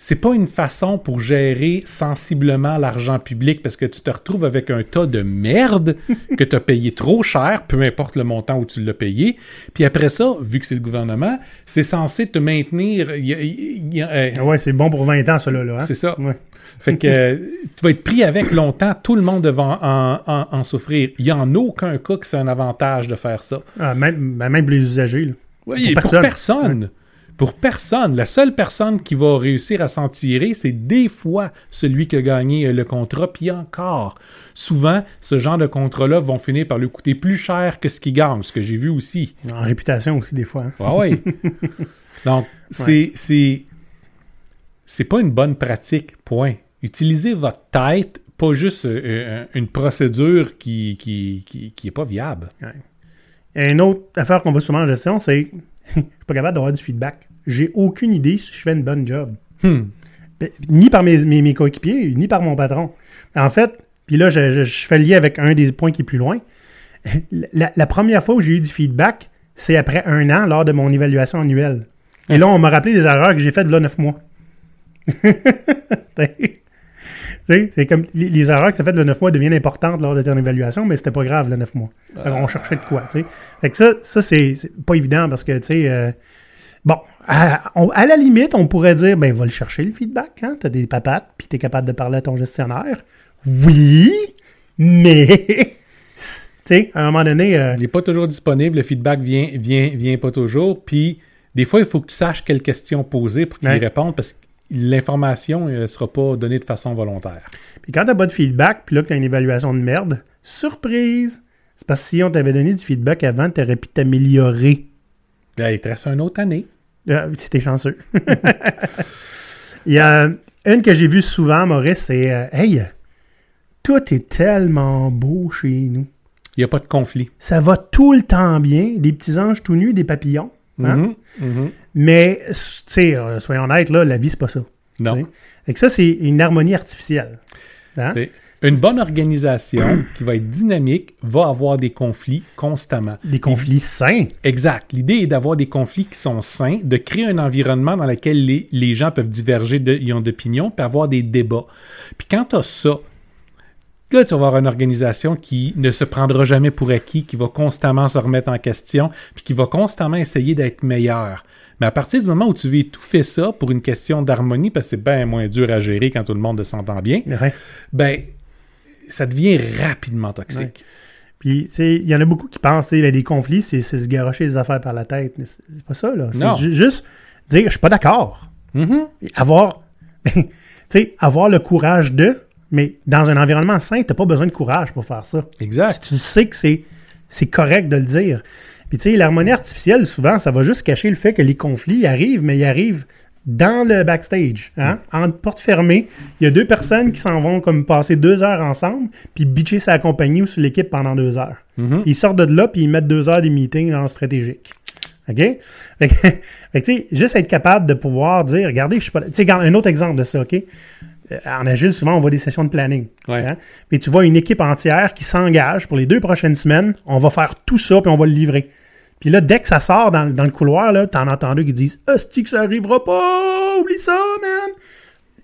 A: C'est pas une façon pour gérer sensiblement l'argent public parce que tu te retrouves avec un tas de merde que tu as payé trop cher, peu importe le montant où tu l'as payé. Puis après ça, vu que c'est le gouvernement, c'est censé te maintenir. y euh,
B: Ah ouais, c'est bon pour 20 ans, cela, là. Hein?
A: c'est ça.
B: Ouais.
A: Fait que euh, tu vas être pris avec longtemps, tout le monde devant en, en- en souffrir. Il n'y a en aucun cas que c'est un avantage de faire ça.
B: Ah, même, ben, même pour les usagers, là.
A: Oui,
B: Pour
A: pour
B: personne.
A: personne. Pour personne. La seule personne qui va réussir à s'en tirer, c'est des fois celui qui a gagné euh, le contrat. Puis encore, souvent, ce genre de contrats-là vont finir par lui coûter plus cher que ce qu'il gagne, ce que j'ai vu aussi.
B: En réputation aussi, des fois. hein.
A: Ah oui. Donc, c'est, c'est, c'est pas une bonne pratique, point. Utilisez votre tête, pas juste euh, euh, une procédure qui, qui, qui, qui est pas viable.
B: Et une autre affaire qu'on voit souvent en gestion, c'est je suis pas capable d'avoir du feedback. J'ai aucune idée si je fais une bonne job.
A: Hmm.
B: Ni par mes, mes, mes coéquipiers, ni par mon patron. En fait, puis là, je, je- je fais le lien avec un des points qui est plus loin. La, la première fois où j'ai eu du feedback, c'est après un an lors de mon évaluation annuelle. Et là, on m'a rappelé des erreurs que j'ai faites là neuf mois. Tu sais, c'est comme les, les erreurs que tu as faites le 9 mois deviennent importantes lors de ton évaluation, mais c'était pas grave le 9 mois. Fait qu'on cherchait de quoi, tu sais. Fait que ça, ça c'est c'est pas évident parce que, tu sais, euh, bon, à, on- à la limite, on pourrait dire, ben, va le chercher le feedback, hein. T'as des papates, puis t'es capable de parler à ton gestionnaire. Oui, mais, tu sais, à un moment donné, euh,
A: Il n'est pas toujours disponible, le feedback vient, vient, vient pas toujours. Puis, des fois, il faut que tu saches quelles questions poser pour qu'il
B: Ouais.
A: réponde parce que l'information ne sera pas donnée de façon volontaire.
B: Puis quand t'as pas de feedback, puis là que t'as une évaluation de merde, surprise! C'est parce que si on t'avait donné du feedback avant, t'aurais pu t'améliorer.
A: Là, il te reste une autre année.
B: Ah, si t'es chanceux. Il y a une que j'ai vue souvent, Maurice, c'est euh, Hey, tout est tellement beau chez nous.
A: Il n'y a pas de conflit.
B: Ça va tout le temps bien. Des petits anges tout nus, des papillons. hein?
A: Mhm, mhm.
B: Mais, tu sais, euh, soyons honnêtes, là, la vie, c'est pas ça.
A: Non.
B: Fait que ça, c'est une harmonie artificielle. Hein?
A: Une bonne organisation qui va être dynamique va avoir des conflits constamment.
B: Des conflits sains.
A: Exact. L'idée est d'avoir des conflits qui sont sains, de créer un environnement dans lequel les, les gens peuvent diverger de, ils ont d'opinion, puis avoir des débats. Puis quand tu as ça, là, tu vas avoir une organisation qui ne se prendra jamais pour acquis, qui va constamment se remettre en question, puis qui va constamment essayer d'être meilleur. Mais à partir du moment où tu veux tout fait ça pour une question d'harmonie, parce que c'est bien moins dur à gérer quand tout le monde s'entend bien,
B: Ouais.
A: ben, ça devient rapidement toxique.
B: Puis, tu sais, il y en a beaucoup qui pensent, tu sais, ben, des conflits, c'est se garocher les affaires par la tête. Mais c'est pas ça, là.
A: Non.
B: C'est ju- juste dire, je suis pas d'accord. Et Avoir, tu sais, avoir le courage de, mais dans un environnement sain, t'as pas besoin de courage pour faire ça.
A: Exact.
B: Tu sais que c'est c'est correct de le dire. Puis, tu sais, l'harmonie artificielle, souvent, ça va juste cacher le fait que les conflits arrivent, mais ils arrivent dans le backstage, hein? en porte fermée. Il y a deux personnes qui s'en vont comme passer deux heures ensemble, puis bitcher sa compagnie ou sur l'équipe pendant deux heures.
A: Mhm.
B: Ils sortent de là, puis ils mettent deux heures de meeting genre stratégique. OK? Fait que, tu sais, juste être capable de pouvoir dire, regardez, je suis pas. là. Tu sais, un autre exemple de ça, OK? Euh, En agile, souvent, on voit des sessions de planning.
A: Ouais.
B: hein? Mais tu vois une équipe entière qui s'engage pour les deux prochaines semaines. On va faire tout ça, puis on va le livrer. Puis là, dès que ça sort dans, dans le couloir, là, t'en entends deux qui disent Hostie que ça arrivera pas! Oublie ça, man!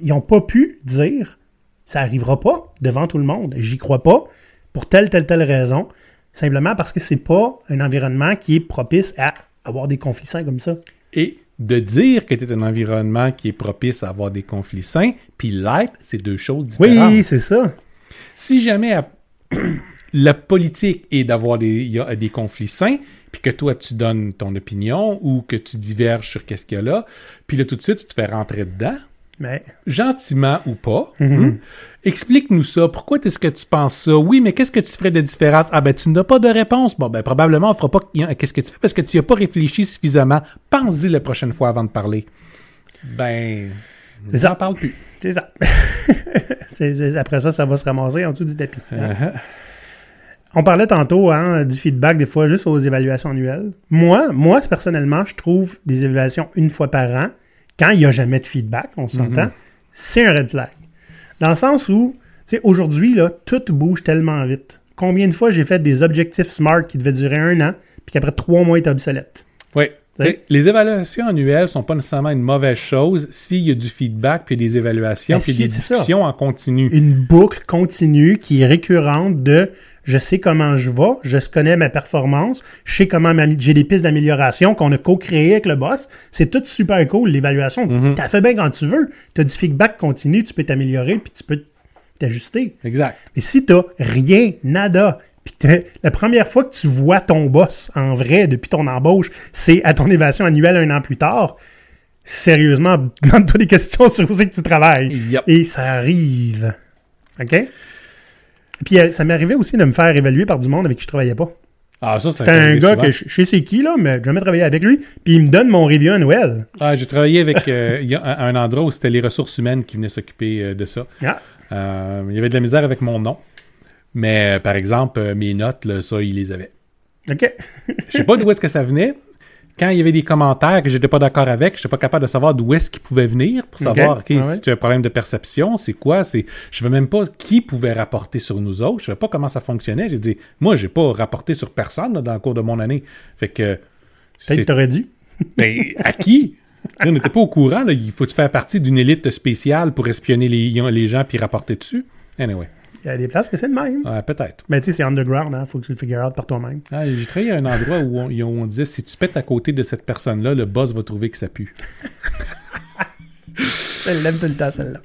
B: Ils n'ont pas pu dire ça arrivera pas devant tout le monde. J'y crois pas pour telle, telle, telle raison. Simplement parce que c'est pas un environnement qui est propice à avoir des conflits sains comme ça.
A: Et de dire que tu es un environnement qui est propice à avoir des conflits sains, puis l'être, c'est deux choses différentes.
B: Oui, c'est ça.
A: Si jamais la politique est d'avoir des conflits sains, puis que toi, tu donnes ton opinion ou que tu diverges sur qu'est-ce qu'il y a là, puis là, tout de suite, tu te fais rentrer dedans,
B: Mais
A: gentiment ou pas.
B: Mhm.
A: hein. Explique-nous ça. Pourquoi est-ce que tu penses ça? Oui, mais qu'est-ce que tu ferais de différence? Ah ben, tu n'as pas de réponse. Bon, ben, probablement, on fera pas qu'est-ce que tu fais parce que tu n'as pas réfléchi suffisamment. Pense-y la prochaine fois avant de parler. Ben, ça. en parle plus.
B: c'est ça. Après ça, ça va se ramasser en dessous du tapis. hein. On parlait tantôt hein, du feedback des fois juste aux évaluations annuelles. Moi, moi personnellement, je trouve des évaluations une fois par an, quand il n'y a jamais de feedback, on s'entend, c'est un red flag. Dans le sens où, tu sais, aujourd'hui, là, tout bouge tellement vite. Combien de fois j'ai fait des objectifs SMART qui devaient durer un an, puis qu'après trois mois, ils étaient obsolètes?
A: Oui. Les évaluations annuelles sont pas nécessairement une mauvaise chose s'il y a du feedback, puis des évaluations,
B: Ben,
A: puis des
B: ça.
A: discussions en continu.
B: Une boucle continue qui est récurrente de je sais comment je vais, je connais ma performance, je sais comment j'ai des pistes d'amélioration qu'on a co-créées avec le boss. C'est tout super cool, l'évaluation.
A: Mhm.
B: T'as fait bien quand tu veux. Tu as du feedback continu, tu peux t'améliorer, puis tu peux t'ajuster.
A: Exact.
B: Mais si t'as rien, nada, puis la première fois que tu vois ton boss en vrai depuis ton embauche, c'est à ton évaluation annuelle un an plus tard, sérieusement, demande-toi des questions sur où c'est que tu travailles.
A: Yep.
B: Et ça arrive. OK? Puis ça m'est arrivé aussi de me faire évaluer par du monde avec qui je travaillais pas.
A: Ah, ça,
B: C'était un gars
A: souvent.
B: que je je sais c'est qui, là, mais j'ai jamais travaillé avec lui. Puis il me donne mon review annuel.
A: Ah, j'ai travaillé avec euh, y a un, endroit où c'était les ressources humaines qui venaient s'occuper euh, de ça.
B: Ah,
A: Euh, il y avait de la misère avec mon nom. Mais par exemple, mes notes, là, ça, il les avait.
B: OK.
A: Je sais pas d'où est-ce que ça venait. Quand il y avait des commentaires que j'étais pas d'accord avec, je n'étais pas capable de savoir d'où est-ce qu'ils pouvaient venir pour savoir, OK,
B: Ouais,
A: si tu as un problème de perception, c'est quoi? C'est, je ne même pas qui pouvait rapporter sur nous autres. Je ne savais pas comment ça fonctionnait. J'ai dit, moi, j'ai pas rapporté sur personne là, dans le cours de mon année. Fait que,
B: Peut-être t'aurais dû.
A: ben, à qui? Là, on n'était pas au courant. Là. Il faut faire partie d'une élite spéciale pour espionner les, les gens puis rapporter dessus? Anyway,
B: Il y a des places que c'est de même.
A: Ouais, peut-être.
B: Mais tu sais, c'est underground, hein. Faut que tu le figures out par toi-même.
A: Ah, j'ai à un endroit où on, où on disait si tu pètes à côté de cette personne-là, le boss va trouver que ça pue.
B: Elle l'aime tout le temps, celle-là.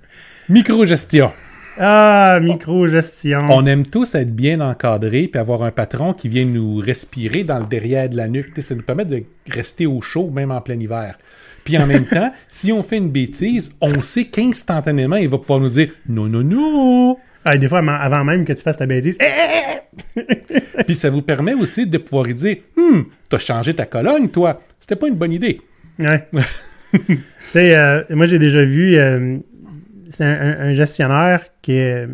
A: Microgestion.
B: Ah, micro-gestion.
A: On aime tous être bien encadrés puis avoir un patron qui vient nous respirer dans le derrière de la nuque. Ça nous permet de rester au chaud, même en plein hiver. Puis en même temps, si on fait une bêtise, on sait qu'instantanément, il va pouvoir nous dire non, non, non.
B: Ah, des fois, avant- même que tu fasses ta bêtise. Eh, eh, eh!
A: Puis ça vous permet aussi de pouvoir dire Hum, t'as changé ta colonne, toi. C'était pas une bonne idée.
B: Ouais. tu sais, euh, moi, j'ai déjà vu. euh, c'est un, gestionnaire qui. euh,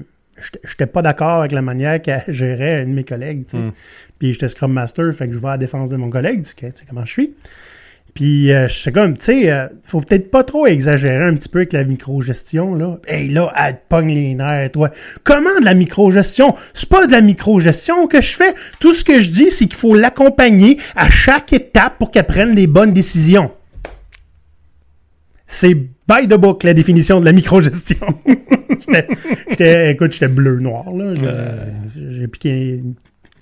B: j'étais- pas d'accord avec la manière qu'elle gérait un de mes collègues. tu sais.
A: Mm.
B: Puis j'étais Scrum Master, fait que je vais à la défense de mon collègue. Tu sais comment je suis. Puis euh, je sais comme, tu sais, euh, faut peut-être pas trop exagérer un petit peu avec la micro-gestion, là. Hey, là, elle te pogne les nerfs, toi. Comment de la micro-gestion? C'est pas de la micro-gestion que je fais. Tout ce que je dis, c'est qu'il faut l'accompagner à chaque étape pour qu'elle prenne les bonnes décisions. C'est by the book, la définition de la micro-gestion. J'étais- j'étais, écoute, j'étais bleu-noir, là. J'ai piqué une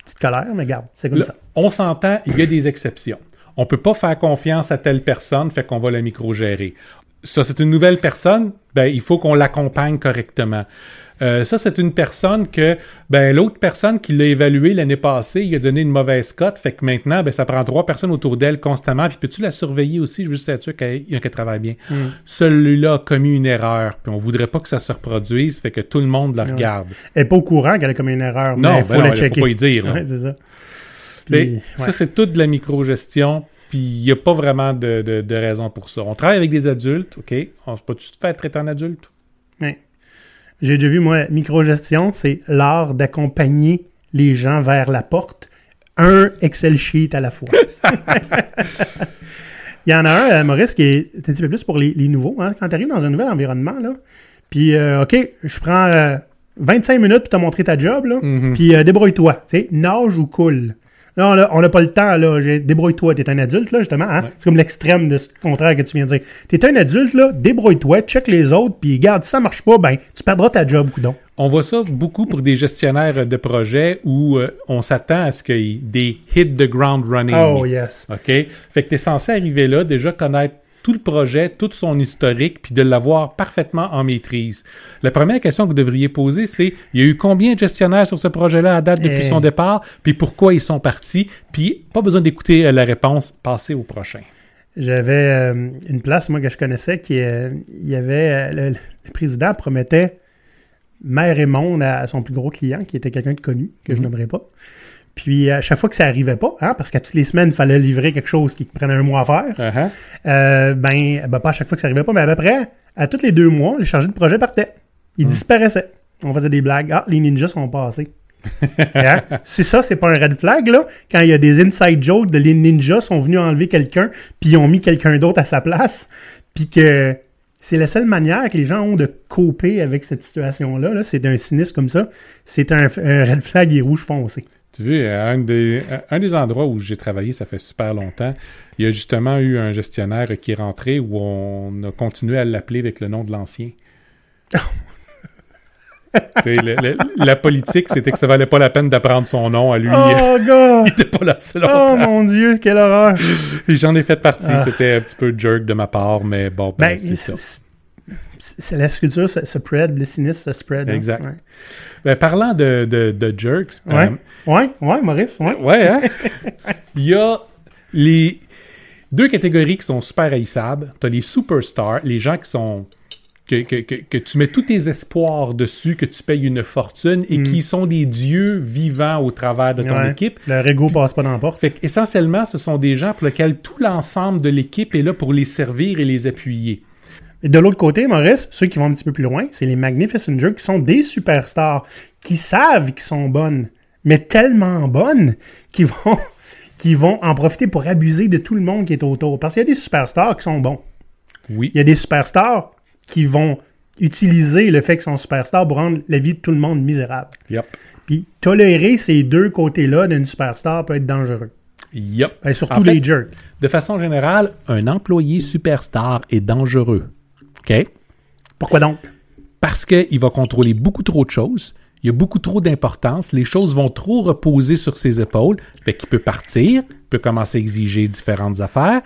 B: petite colère, mais garde, c'est comme
A: Là,
B: ça.
A: on s'entend, il y a des exceptions. On peut pas faire confiance à telle personne, fait qu'on va la micro-gérer. Ça, c'est une nouvelle personne, ben, il faut qu'on l'accompagne correctement. Euh, ça, c'est une personne que, ben, l'autre personne qui l'a évalué l'année passée, il a donné une mauvaise cote, fait que maintenant, ben, ça prend trois personnes autour d'elle constamment, puis peux-tu la surveiller aussi? Juste être sûr qu'elle qu'elle travaille bien. Celui-là a commis une erreur, puis on voudrait pas que ça se reproduise, fait que tout le monde la regarde.
B: Elle n'est pas au courant qu'elle a commis une erreur,
A: Non,
B: mais il
A: ben
B: faut
A: non,
B: la
A: faut
B: checker.
A: pas y dire, là.
B: Ouais, c'est ça. Puis,
A: Ça, c'est toute de la micro-gestion, puis il n'y a pas vraiment de, de- de raison pour ça. On travaille avec des adultes, OK? On se peut-tu te faire traiter en adulte?
B: J'ai déjà vu, moi, micro-gestion, c'est l'art d'accompagner les gens vers la porte, un Excel sheet à la fois. Il y en a un, euh, Maurice, qui est un petit peu plus pour les, les nouveaux. Hein, quand tu arrives dans un nouvel environnement, là, puis, euh, OK, je prends euh, 25 minutes pour te montrer ta job, là, puis euh, débrouille-toi. Tu sais, nage ou coule. Là, on n'a pas le temps, là. Débrouille-toi. T'es un adulte, là, justement. Hein? C'est comme l'extrême de ce contraire que tu viens de dire. T'es un adulte, là. Débrouille-toi, check les autres, puis garde, si ça marche pas, ben, tu perdras ta job, coudon.
A: On voit ça beaucoup pour des gestionnaires de projets où euh, on s'attend à ce qu'ils des hit the ground running.
B: Oh, yes.
A: OK? Fait que tu es censé arriver là, déjà connaître tout le projet, tout son historique, puis de l'avoir parfaitement en maîtrise. La première question que vous devriez poser, c'est il y a eu combien de gestionnaires sur ce projet-là à date depuis
B: Eh.
A: son départ, puis pourquoi ils sont partis, puis pas besoin d'écouter euh, la réponse, passez au prochain.
B: J'avais euh, une place, moi, que je connaissais, qui euh, il y avait. euh, le, le président promettait mère et monde à, à son plus gros client, qui était quelqu'un de connu, que je nommerai pas. Puis à chaque fois que ça arrivait pas, hein, parce qu'à toutes les semaines, il fallait livrer quelque chose qui prenait un mois à faire,
A: Uh-huh.
B: euh, ben, ben, pas à chaque fois que ça arrivait pas, mais à peu près, à tous les deux mois, les chargés de projet partaient. Ils disparaissaient. On faisait des blagues. Ah, les ninjas sont passés. Hein? Si ça, c'est pas un red flag, là, quand il y a des inside jokes de les ninjas sont venus enlever quelqu'un, puis ils ont mis quelqu'un d'autre à sa place, puis que c'est la seule manière que les gens ont de coper avec cette situation-là, là, c'est d'un cynisme comme ça, c'est un, un red flag et rouge foncé.
A: Tu vois, un des, à un des endroits où j'ai travaillé, ça fait super longtemps, il y a justement eu un gestionnaire qui est rentré où on a continué à l'appeler avec le nom de l'ancien. Le- le- la politique, c'était que ça valait pas la peine d'apprendre son nom à lui.
B: Oh, gars!
A: Il était pas là assez
B: Oh, mon Dieu, quelle horreur!
A: J'en ai fait partie.
B: Ah.
A: C'était un petit peu jerk de ma part, mais bon, ben,
B: Ben,
A: c'est ça.
B: c'est- la sculpture se, spread, le sinistre se spread. hein.
A: Exact.
B: Ouais.
A: Ben, parlant de, de, de jerks,
B: Ouais.
A: euh,
B: ouais, ouais, Maurice, ouais.
A: Ouais, hein? Il y a les deux catégories qui sont super haïssables. Tu as les superstars, les gens qui sont. Que, que, que, que tu mets tous tes espoirs dessus, que tu payes une fortune et qui sont des dieux vivants au travers de ton
B: Ouais.
A: équipe.
B: Leur ego passe pas dans la porte.
A: Fait qu'essentiellement, ce sont des gens pour lesquels tout l'ensemble de l'équipe est là pour les servir et les appuyer.
B: Et de l'autre côté, Maurice, ceux qui vont un petit peu plus loin, c'est les Magnificent Jerks qui sont des superstars, qui savent qu'ils sont bonnes, mais tellement bonnes qu'ils vont, vont en profiter pour abuser de tout le monde qui est autour. Parce qu'il y a des superstars qui sont bons.
A: Oui.
B: Il y a des superstars qui vont utiliser le fait qu'ils sont superstars pour rendre la vie de tout le monde misérable.
A: Yep.
B: Puis tolérer ces deux côtés-là d'une superstar peut être dangereux.
A: Yep.
B: Et surtout
A: En fait,
B: les jerks.
A: De façon générale, un employé superstar est dangereux. OK?
B: Pourquoi donc?
A: parce qu'il va contrôler beaucoup trop de choses. Il y a beaucoup trop d'importance. Les choses vont trop reposer sur ses épaules. Fait qu'il peut partir, peut commencer à exiger différentes affaires,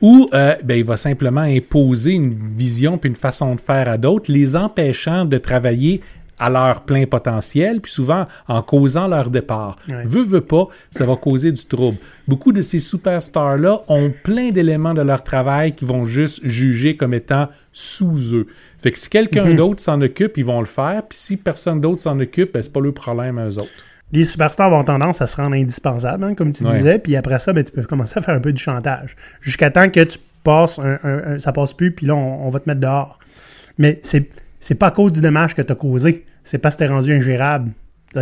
A: ou euh, ben, il va simplement imposer une vision puis une façon de faire à d'autres, les empêchant de travailler à leur plein potentiel, puis souvent en causant leur départ.
B: Ouais.
A: Veux, veux pas, ça va causer du trouble. Beaucoup de ces superstars-là ont plein d'éléments de leur travail qui vont juste juger comme étant sous eux. Fait que si quelqu'un d'autre s'en occupe, ils vont le faire, puis si personne d'autre s'en occupe, ben, c'est pas le problème à eux autres.
B: Les superstars vont tendance à se rendre indispensables, hein, comme tu
A: Ouais.
B: disais, puis après ça, ben, tu peux commencer à faire un peu du chantage. Jusqu'à temps que tu passes, un, un- un- ça passe plus, puis là, on, on va te mettre dehors. Mais c'est, c'est pas à cause du dommage que tu as causé, c'est parce que t'es rendu ingérable. tu.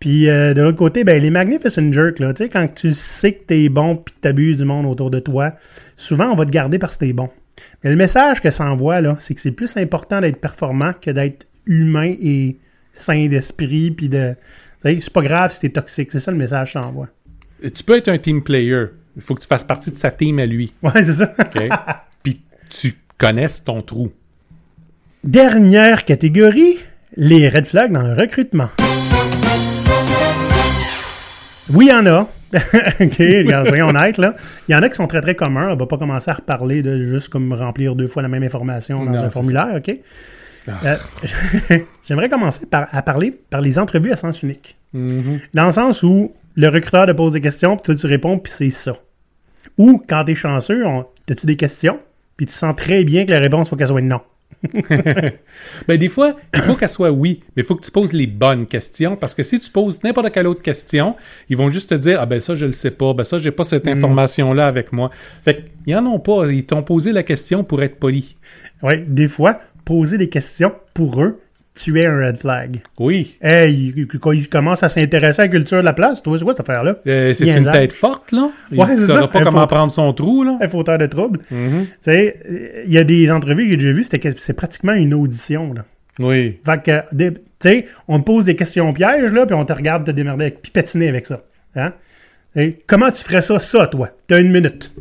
B: Puis euh, de l'autre côté, ben, les Magnificent Jerks, là, tu sais, quand tu sais que t'es bon puis que t'abuses du monde autour de toi, souvent on va te garder parce que t'es bon. Mais le message que ça envoie, là, c'est que c'est plus important d'être performant que d'être humain et sain d'esprit, puis de... C'est pas grave si t'es toxique, c'est ça le message que ça envoie.
A: Euh, Tu peux être un team player. Il faut que tu fasses partie de sa team à lui.
B: Ouais, c'est ça.
A: Puis tu connaisses ton trou.
B: Dernière catégorie, les red flags dans le recrutement. Oui, il y en a. OK, regarde, soyons honnêtes, là. Il y en a qui sont très, très communs. On va pas commencer à reparler de juste comme remplir deux fois la même information dans
A: Non,
B: un formulaire, OK?
A: Ah.
B: Euh, J'aimerais commencer par, à parler par les entrevues à sens unique.
A: Mhm.
B: Dans le sens où le recruteur te pose des questions, puis toi tu réponds, puis c'est ça. Ou quand t'es chanceux, on... as-tu des questions, puis tu sens très bien que la réponse faut qu'elle soit non.
A: Ben, des fois, il faut qu'elle soit oui, mais il faut que tu poses les bonnes questions parce que si tu poses n'importe quelle autre question, ils vont juste te dire Ah ben ça, je le sais pas, ben ça, j'ai pas cette information-là avec moi. Fait qu'ils en ont pas. Ils t'ont posé la question pour être poli.
B: Oui, des fois, poser des questions pour eux, tu es un red flag.
A: Oui.
B: Hey, il- quand ils commencent à s'intéresser à la culture de la place, toi, c'est quoi cette affaire-là?
A: Euh, c'est une tête forte, là. Il
B: Ouais, c'est ça.
A: pas
B: Un
A: comment
B: faut-
A: prendre son trou, là.
B: Un fauteur de trouble. Tu sais, euh, il y a des entrevues que j'ai déjà vues, c'est pratiquement une audition, là.
A: Oui.
B: Fait que, tu sais, on te pose des questions pièges, là, puis on te regarde te démerder avec, puis patiner avec ça. Hein? Et comment tu ferais ça, ça, toi? T'as une minute.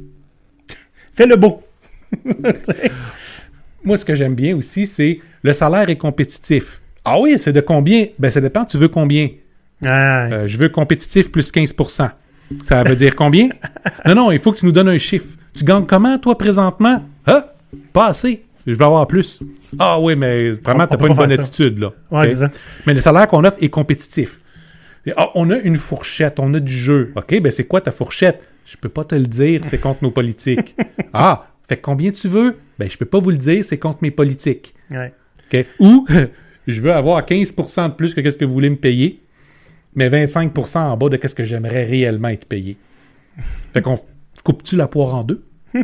B: Fais le beau.
A: Moi, ce que j'aime bien aussi, c'est le salaire est compétitif. Ah oui, c'est de combien? Ben, ça dépend, tu veux combien?
B: Ah,
A: Euh, je veux compétitif plus 15% Ça veut dire combien? non, non, il faut que tu nous donnes un chiffre. Tu gagnes comment, toi, présentement? Ah, pas assez. Je veux avoir plus. Ah oui, mais vraiment, t'as pas
B: peut
A: une
B: pas
A: bonne
B: ça.
A: attitude, là.
B: ouais,
A: OK?
B: c'est ça.
A: Mais le salaire qu'on offre est compétitif. Ah, on a une fourchette, on a du jeu. OK, ben c'est quoi ta fourchette? Je peux pas te le dire, c'est contre nos politiques. ah, fait que combien tu veux? Ben, je peux pas vous le dire, c'est contre mes politiques.
B: Ouais.
A: Ou, je veux avoir 15% de plus que ce que vous voulez me payer, mais 25% en bas de ce que j'aimerais réellement être payé. Fait qu'on coupe-tu la poire en deux?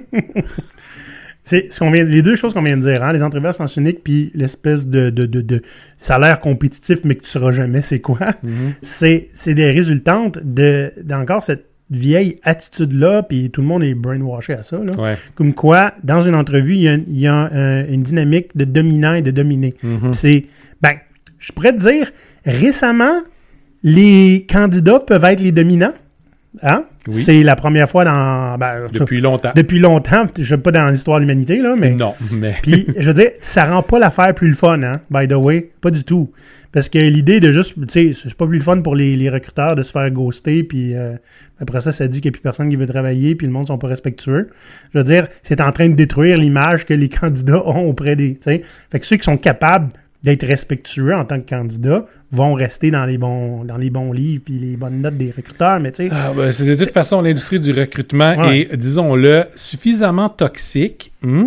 B: C'est ce qu'on vient, les deux choses qu'on vient de dire, hein, les entrevues à sens unique, puis l'espèce de, de, de, de salaire compétitif, mais que tu seras jamais, c'est quoi? C'est c'est des résultantes de d'encore cette vieille attitude-là, puis tout le monde est brainwashé à ça. Là.
A: Ouais.
B: Comme quoi, dans une entrevue, il y a, il y a, euh, une dynamique de dominant et de dominé. C'est, ben, je pourrais te dire, récemment, les candidats peuvent être les dominants, Hein?
A: Oui.
B: C'est la première fois dans. ben,
A: Depuis longtemps.
B: depuis longtemps, je ne pas dans l'histoire de l'humanité, là, mais.
A: Non, mais.
B: Puis, je veux dire, ça rend pas l'affaire plus le fun, hein, by the way. Pas du tout. Parce que l'idée de juste, tu sais, c'est pas plus le fun pour les, les recruteurs de se faire ghoster, puis euh, après ça, ça dit qu'il n'y a plus personne qui veut travailler, puis le monde sont pas respectueux. Je veux dire, c'est en train de détruire l'image que les candidats ont auprès des, tu sais. Fait que ceux qui sont capables d'être respectueux en tant que candidats vont rester dans les bons, dans les bons livres puis les bonnes notes des recruteurs, mais tu sais,
A: Ah, ben, c'est de toute façon, l'industrie du recrutement
B: Ouais.
A: est, disons-le, suffisamment toxique. hmm,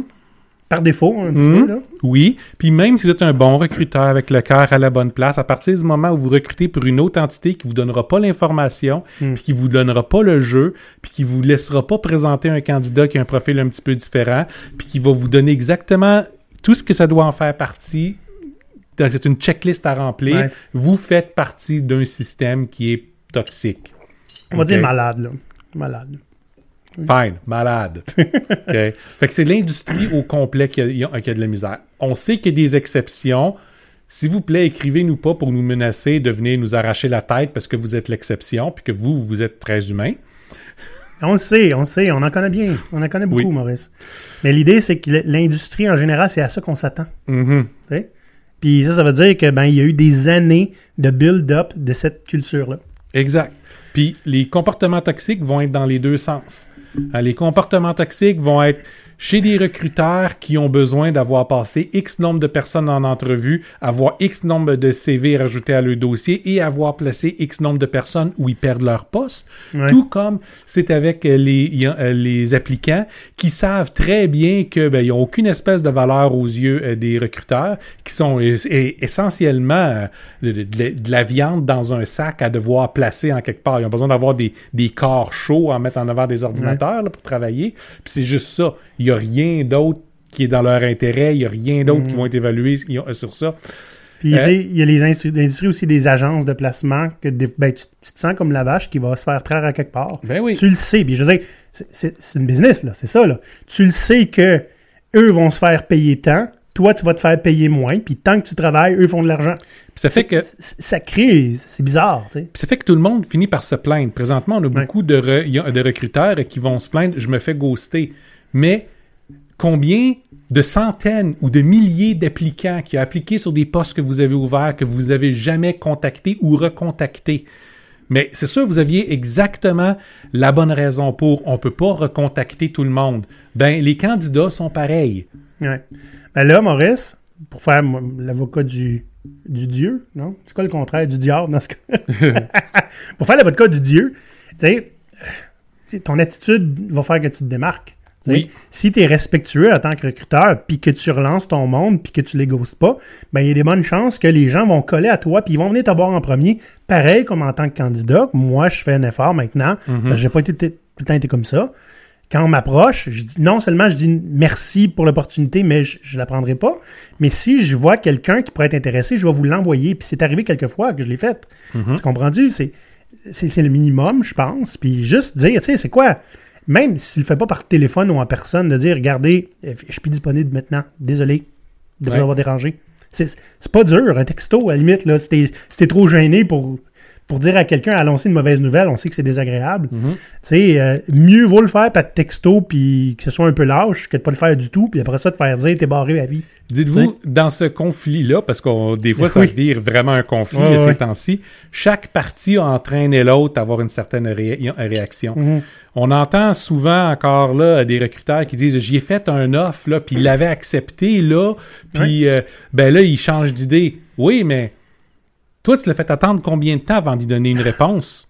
B: par défaut, un petit peu, là.
A: Oui, puis même si vous êtes un bon recruteur avec le cœur à la bonne place, à partir du moment où vous recrutez pour une autre entité qui vous donnera pas l'information,
B: Mm.
A: puis qui vous donnera pas le jeu, puis qui vous laissera pas présenter un candidat qui a un profil un petit peu différent, puis qui va vous donner exactement tout ce que ça doit en faire partie, donc c'est une checklist à remplir,
B: Ouais.
A: vous faites partie d'un système qui est toxique.
B: On va dire malade, là. Malade.
A: Fine, malade. Fait que c'est l'industrie au complet qui a, qui a de la misère. On sait qu'il y a des exceptions. S'il vous plaît, écrivez-nous pas pour nous menacer de venir nous arracher la tête parce que vous êtes l'exception puis que vous, vous êtes très humain.
B: On le sait, on le sait, on en connaît bien. On en connaît beaucoup,
A: Oui.
B: Maurice. Mais l'idée, c'est que l'industrie, en général, c'est à ça qu'on s'attend.
A: Mhm.
B: sais? Puis ça, ça veut dire que ben il y a eu des années de build-up de cette culture-là.
A: Exact. Puis les comportements toxiques vont être dans les deux sens. Euh, Les comportements toxiques vont être chez des recruteurs qui ont besoin d'avoir passé X nombre de personnes en entrevue, avoir X nombre de CV rajoutés à leur dossier et avoir placé X nombre de personnes où ils perdent leur poste.
B: Ouais.
A: Tout comme c'est avec les, euh, les applicants qui savent très bien que ben, n'ont aucune espèce de valeur aux yeux euh, des recruteurs, qui sont es- es- essentiellement euh, de, la viande dans un sac à devoir placer en quelque part. Ils ont besoin d'avoir des, des corps chauds à mettre en avant des ordinateurs là, pour travailler. Puis c'est juste ça. Il n'y a rien d'autre qui est dans leur intérêt. Il n'y a rien d'autre qui vont être évalués euh, sur ça.
B: Puis
A: Euh,
B: il y a les industries, aussi des agences de placement que des- ben, tu, tu te sens comme la vache qui va se faire traire à quelque part.
A: Ben oui.
B: Tu le sais. Puis je veux dire, c'est- une business, là. C'est ça, là. Tu le sais que eux vont se faire payer tant. Toi, tu vas te faire payer moins. Puis tant que tu travailles, eux font de l'argent.
A: Ça fait que
B: Ça crée... C'est bizarre, tu sais.
A: Puis ça fait que tout le monde finit par se plaindre. Présentement, on a beaucoup de, re- de recruteurs qui vont se plaindre je me fais ghoster. Mais combien de centaines ou de milliers d'applicants qui ont appliqué sur des postes que vous avez ouverts, que vous avez jamais contactés ou recontactés? Mais c'est sûr, vous aviez exactement la bonne raison pour. On peut pas recontacter tout le monde. Ben, les candidats sont pareils.
B: Ouais. Ben là, Maurice, pour faire l'avocat du, du Dieu, non? C'est quoi le contraire du diable dans ce cas? pour faire l'avocat du Dieu, sais, tu sais, ton attitude va faire que tu te démarques. Tu.
A: Oui.
B: Si tu es respectueux en tant que recruteur, puis que tu relances ton monde, puis que tu les ghostes pas, ben il y a des bonnes chances que les gens vont coller à toi, puis ils vont venir te voir en premier. Pareil comme en tant que candidat. Moi, je fais un effort maintenant, parce que j'ai pas été, tout le temps été comme ça quand on m'approche, je dis non seulement je dis merci pour l'opportunité, mais je, je la prendrai pas. Mais si je vois quelqu'un qui pourrait être intéressé, je vais vous l'envoyer. Puis c'est arrivé quelques fois que je l'ai fait. Tu comprends-tu? C'est, c'est, c'est le minimum, je pense. Puis juste dire, tu sais, c'est quoi? Même si tu le fais pas par téléphone ou en personne, de dire, regardez, euh, je suis plus disponible maintenant. Désolé de vous
A: Ouais.
B: avoir dérangé. C'est, pas dur, un texto, à la limite, là. Si t'es, trop gêné pour, pour dire à quelqu'un, annoncer une mauvaise nouvelle, on sait que c'est désagréable.
A: Mhm.
B: Tu sais, euh, mieux vaut le faire par texto, puis que ce soit un peu lâche, que de pas le faire du tout, puis après ça, te faire dire, t'es barré à vie.
A: Dites-vous, dans ce conflit-là, parce que des fois, ça
B: Oui.
A: vire vraiment un conflit
B: Ouais,
A: ces
B: ouais.
A: temps-ci, chaque partie a entraîné l'autre à avoir une certaine ré- réaction.
B: Mhm.
A: On entend souvent encore là des recruteurs qui disent j'y ai fait un offre là, puis il l'avait accepté là, puis euh, ben là il change d'idée. Oui, mais toi tu l'as fait attendre combien de temps avant d'y donner une réponse?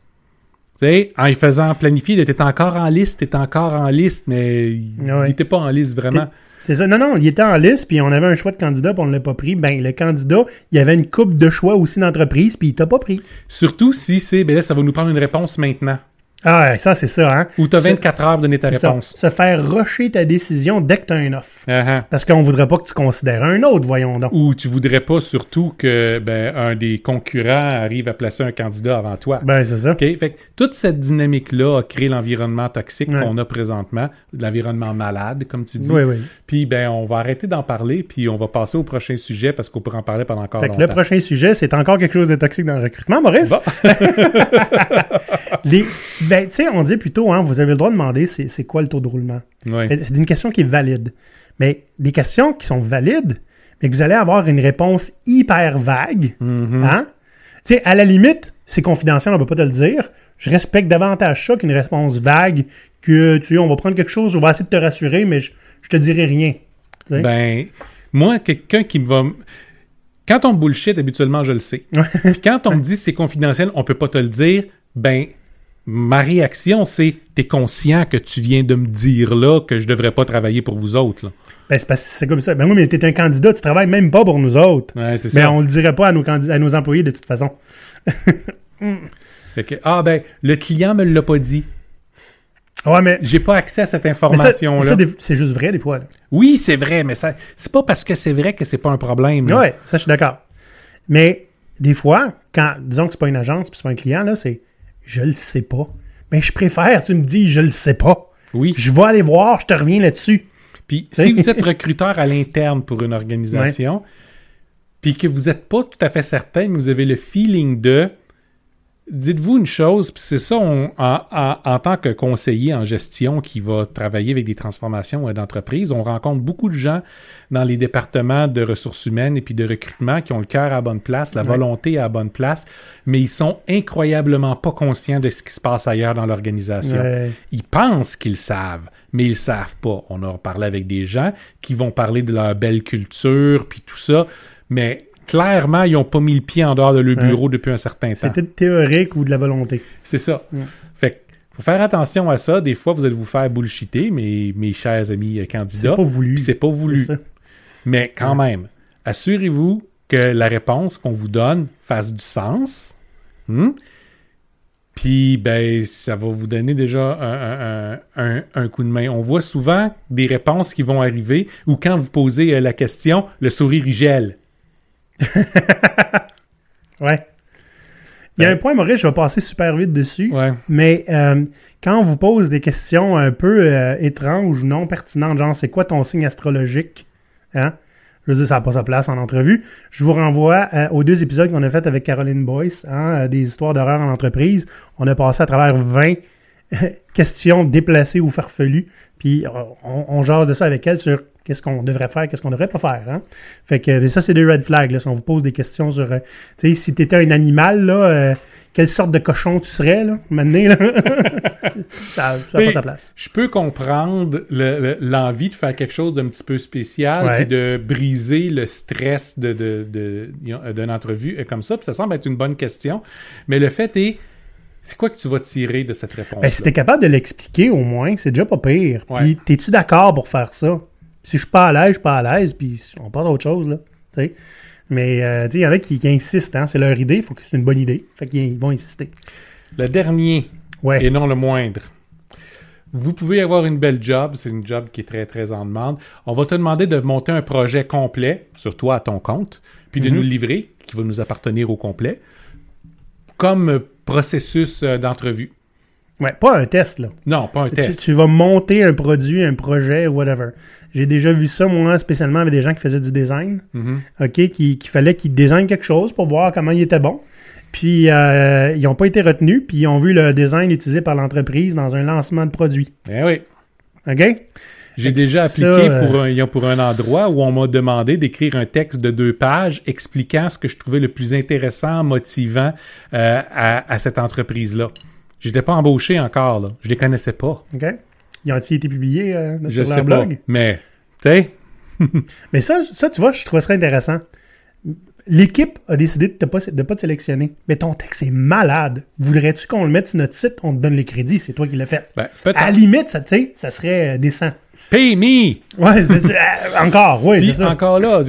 A: En y faisant planifier, il était encore en liste, t'étais encore en liste, mais il n'était pas en liste vraiment.
B: C'est ça. Non, non, il était en liste, puis on avait un choix de candidat, puis on ne l'a pas pris. Ben, le candidat, il y avait une coupe de choix aussi d'entreprise, puis il t'a pas pris.
A: Surtout si c'est ben là ça va nous prendre une réponse maintenant.
B: Ah, ça, c'est ça, hein?
A: Ou tu as
B: C'est-
A: 24 heures pour donner ta
B: ça.
A: réponse.
B: Se faire rusher ta décision dès que tu as un offre.
A: Ah, ah.
B: Parce qu'on voudrait pas que tu considères un autre, voyons donc.
A: Ou tu voudrais pas surtout que ben, un des concurrents arrive à placer un candidat avant toi.
B: Ben, c'est ça.
A: Fait que toute cette dynamique-là a créé l'environnement toxique
B: Ouais.
A: qu'on a présentement, l'environnement malade, comme tu dis.
B: Oui, oui.
A: Puis ben, on va arrêter d'en parler, puis on va passer au prochain sujet parce qu'on pourrait en parler pendant encore
B: Fait que
A: longtemps.
B: le prochain sujet, c'est encore quelque chose de toxique dans le recrutement, Maurice?
A: Bon.
B: Les, ben, tu sais, on dit plutôt, hein, vous avez le droit de demander c'est c'est quoi le taux de roulement. C'est une question qui est valide. Mais des questions qui sont valides, mais que vous allez avoir une réponse hyper vague,
A: Mhm.
B: hein? Tu sais, à la limite, c'est confidentiel, on ne peut pas te le dire. Je respecte davantage ça qu'une réponse vague que, tu sais, on va prendre quelque chose, on va essayer de te rassurer, mais je, je te dirai rien.
A: Ben, moi, quelqu'un qui me va. Quand on bullshit, habituellement, je le sais. Puis quand on me dit c'est confidentiel, on peut pas te le dire, ben, ma réaction, c'est t'es conscient que tu viens de me dire là que je devrais pas travailler pour vous autres. là.
B: Ben, c'est parce que c'est comme ça. Ben oui, mais t'es un candidat, tu travailles même pas pour nous autres.
A: Ouais, c'est
B: Mais
A: ça.
B: on le dirait pas à nos, candid- à nos employés de toute façon.
A: Fait que, ah ben, le client me l'a pas dit.
B: Ouais, mais,
A: J'ai pas accès à cette
B: mais ça, mais
A: information-là.
B: ça, c'est juste vrai des fois. là.
A: Oui, c'est vrai, mais ça, c'est pas parce que c'est vrai que c'est pas un problème. là.
B: Ouais, ça, je suis d'accord. Mais des fois, quand, disons que c'est pas une agence puis c'est pas un client, là, c'est je le sais pas. Mais je préfère, tu me dis, je le sais pas.
A: Oui.
B: Je vais aller voir, je te reviens là-dessus.
A: Puis si vous êtes recruteur à l'interne pour une organisation, puis que vous n'êtes pas tout à fait certain, mais vous avez le feeling de, dites-vous une chose, puis c'est ça, on- en, en- en tant que conseiller en gestion qui va travailler avec des transformations euh, d'entreprise, on rencontre beaucoup de gens dans les départements de ressources humaines et puis de recrutement qui ont le cœur à la bonne place, la
B: Ouais.
A: volonté à la bonne place, mais ils sont incroyablement pas conscients de ce qui se passe ailleurs dans l'organisation.
B: Ouais.
A: Ils pensent qu'ils savent, mais ils savent pas. On a parlé avec des gens qui vont parler de leur belle culture, puis tout ça, mais clairement, ils n'ont pas mis le pied en dehors de leur
B: Ouais.
A: bureau depuis un certain temps.
B: C'était théorique ou de la volonté.
A: C'est ça.
B: Ouais.
A: Fait que, faut faire attention à ça. Des fois, vous allez vous faire bullshiter, mes, mes chers amis euh,
B: C'est
A: candidats.
B: pas voulu.
A: c'est pas voulu.
B: C'est.
A: Mais quand même, assurez-vous que la réponse qu'on vous donne fasse du sens. Hmm? Puis, ben, ça va vous donner déjà un, un- un- un coup de main. On voit souvent des réponses qui vont arriver ou quand vous posez euh, la question, le sourire gèle.
B: Ouais. Il y a
A: Ben-
B: un point, Maurice, je vais passer super vite dessus.
A: Ouais.
B: Mais euh, quand on vous pose des questions un peu euh, étranges ou non pertinentes, genre c'est quoi ton signe astrologique, hein? Je veux dire, ça n'a pas sa place en entrevue. Je vous renvoie euh, aux deux épisodes qu'on a fait avec Caroline Boyce, hein, des histoires d'horreur en entreprise. On a passé à travers 20 questions déplacées ou farfelues. Puis on, on jase de ça avec elle sur qu'est-ce qu'on devrait faire, qu'est-ce qu'on devrait pas faire. Hein? Fait que mais ça, c'est des red flags. Là, si on vous pose des questions sur, euh, tu sais, si tu étais un animal, là, euh, quelle sorte de cochon tu serais, là, maintenant, là? ça n'a pas sa place.
A: Je peux comprendre le- le- l'envie de faire quelque chose d'un petit peu spécial
B: Ouais.
A: puis de briser le stress de, de, de- d'une entrevue euh, comme ça. Puis ça semble être une bonne question. Mais le fait est, c'est quoi que tu vas tirer de cette réponse
B: Ben, si t'es capable de l'expliquer au moins, c'est déjà pas pire.
A: Ouais.
B: Puis, t'es-tu d'accord pour faire ça? Si je suis pas à l'aise, je suis pas à l'aise, puis on passe à autre chose, là. Mais, euh, il y en a qui, qui insistent, hein. C'est leur idée, il faut que c'est une bonne idée. Fait qu'ils vont insister.
A: Le dernier,
B: Ouais.
A: et non le moindre. Vous pouvez avoir une belle job, c'est une job qui est très très en demande. On va te demander de monter un projet complet sur toi à ton compte, puis de
B: Mhm.
A: nous le livrer, qui va nous appartenir au complet, comme processus euh, d'entrevue.
B: Ouais, pas un test, là.
A: Non, pas un
B: Tu,
A: test.
B: tu vas monter un produit, un projet, whatever. J'ai déjà vu ça, moi, spécialement avec des gens qui faisaient du design.
A: Mhm.
B: OK, qui- qu'il fallait qu'ils designent quelque chose pour voir comment il était bon. Puis, euh, ils n'ont pas été retenus, puis ils ont vu le design utilisé par l'entreprise dans un lancement de produit.
A: Eh oui.
B: OK?
A: J'ai déjà appliqué
B: euh,
A: pour, un, pour un endroit où on m'a demandé d'écrire un texte de deux pages expliquant ce que je trouvais le plus intéressant, motivant euh, à, à cette entreprise-là. J'étais pas embauché encore, là. Je les connaissais pas.
B: OK? Ils ont-ils été publiés euh,
A: Je
B: sur
A: sais
B: leur
A: pas.
B: blog?
A: Mais, tu sais,
B: Mais ça, ça, tu vois, je trouve ça intéressant. L'équipe a décidé de ne pas, de pas te sélectionner. Mais ton texte est malade. Voudrais-tu qu'on le mette sur notre site? On te donne les crédits, c'est toi qui l'as fait?
A: ben,
B: À la limite, ça, sais, ça serait euh, décent.
A: Pay me!
B: Ouais. Euh, encore, oui, c'est ça.
A: encore là,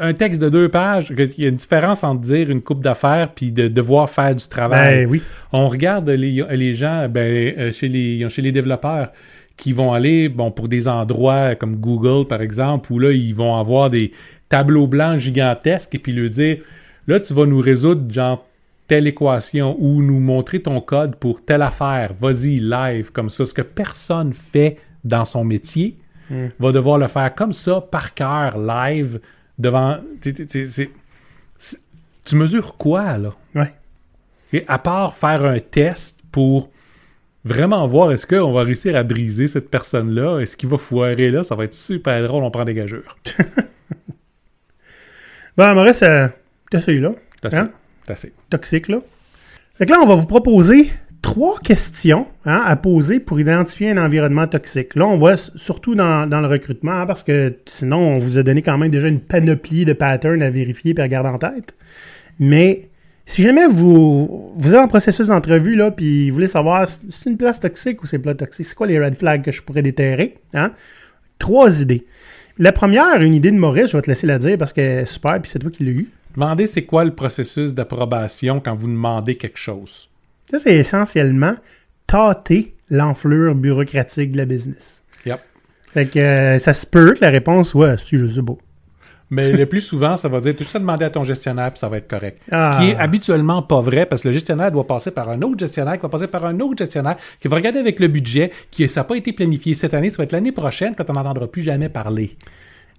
A: un texte de deux pages, il y a une différence entre dire une coupe d'affaires puis de devoir faire du travail.
B: Ben oui.
A: On regarde les, les gens ben, euh, chez, les, chez les développeurs qui vont aller bon, pour des endroits comme Google, par exemple, où là, ils vont avoir des tableaux blancs gigantesques et puis leur dire là, tu vas nous résoudre genre telle équation ou nous montrer ton code pour telle affaire. Vas-y, live, comme ça. Ce que personne fait dans son métier va devoir le faire comme ça, par cœur, live, devant. t'sais, t'sais, t'sais, c'est- c'est- tu mesures quoi, là?
B: Ouais.
A: Et à part faire un test pour vraiment voir est-ce qu'on va réussir à briser cette personne-là. Est-ce qu'il va foirer là? Ça va être super drôle, on prend des gageurs.
B: Bon, Maurice, euh, t'essayes là.
A: C'est.
B: Hein?
A: C'est assez.
B: Toxique, là. Fait que là, on va vous proposer trois questions hein, à poser pour identifier un environnement toxique. Là, on s- surtout dans, le recrutement, hein, parce que sinon, on vous a donné quand même déjà une panoplie de patterns à vérifier et à garder en tête. Mais si jamais vous, vous êtes en processus d'entrevue, là, puis vous voulez savoir si c'est une place toxique ou c'est pas toxique, c'est quoi les red flags que je pourrais déterrer, hein? Trois idées. La première, une idée de Maurice, je vais te laisser la dire parce que super, puis c'est toi qui l'as eu.
A: Demandez c'est quoi le processus d'approbation quand vous demandez quelque chose.
B: Ça, c'est essentiellement tâter l'enflure bureaucratique de la business.
A: Yep.
B: Fait que euh, ça se peut que la réponse soit si je sais pas.
A: Mais le plus souvent, ça va dire juste à demander à ton gestionnaire puis ça va être correct.
B: Ah.
A: Ce qui est habituellement pas vrai parce que le gestionnaire doit passer par un autre gestionnaire qui va passer par un autre gestionnaire qui va regarder avec le budget qui ça n'a pas été planifié cette année, ça va être l'année prochaine quand on n'entendra plus jamais parler.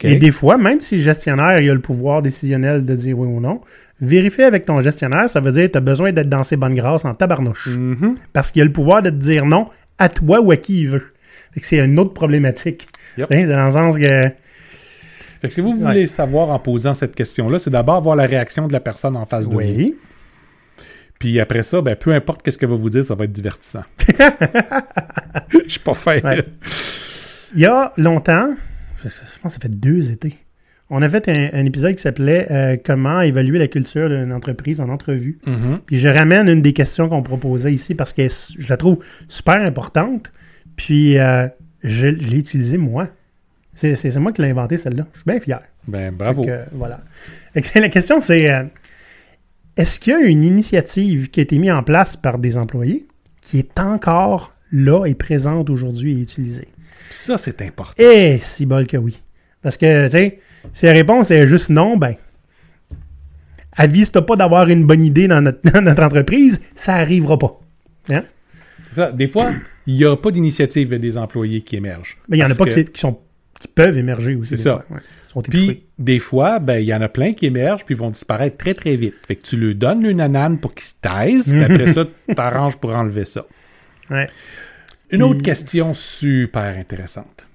B: Et des fois, même si le gestionnaire il a le pouvoir décisionnel de dire oui ou non, vérifier avec ton gestionnaire, ça veut dire que tu as besoin d'être dans ses bonnes grâces en tabarnouche.
A: Mhm.
B: Parce qu'il a le pouvoir de te dire non à toi ou à qui il veut. C'est une autre problématique.
A: Yep.
B: Hein, Dans le sens que.
A: Fait que si vous
B: Ouais.
A: voulez savoir en posant cette question-là, c'est d'abord voir la réaction de la personne en face de vous.
B: Oui.
A: Puis après ça, ben, peu importe qu'est-ce qu'elle va vous dire, ça va être divertissant. Je suis pas fin.
B: Ouais. Il y a longtemps, je pense que ça fait deux étés, on a fait un, un épisode qui s'appelait euh, Comment évaluer la culture d'une entreprise en entrevue.
A: Mhm.
B: Puis je ramène une des questions qu'on proposait ici parce que je la trouve super importante. Puis euh, je, je l'ai utilisée moi. C'est moi qui l'ai inventé celle-là. Je suis bien fier.
A: Ben, bravo.
B: Que, voilà. Que la question, c'est euh, est-ce qu'il y a une initiative qui a été mise en place par des employés qui est encore là et présente aujourd'hui et utilisée?
A: Ça, c'est important.
B: Eh, si bol que oui. Parce que, tu sais, si la réponse est juste non, ben, avise-toi pas d'avoir une bonne idée dans notre, dans notre entreprise, ça arrivera pas. Hein?
A: C'est ça. Des fois, il n'y a pas d'initiative des employés qui émergent.
B: Mais il y en a pas qui, sont, qui peuvent émerger aussi.
A: C'est ça.
B: ouais. Sont.
A: Puis, des fois, ben, il y en a plein qui émergent, puis vont disparaître très, très vite. Fait que tu leur donnes une anane pour qu'ils se taisent, puis après ça, tu t'arranges pour enlever ça.
B: Ouais.
A: Une autre question super intéressante.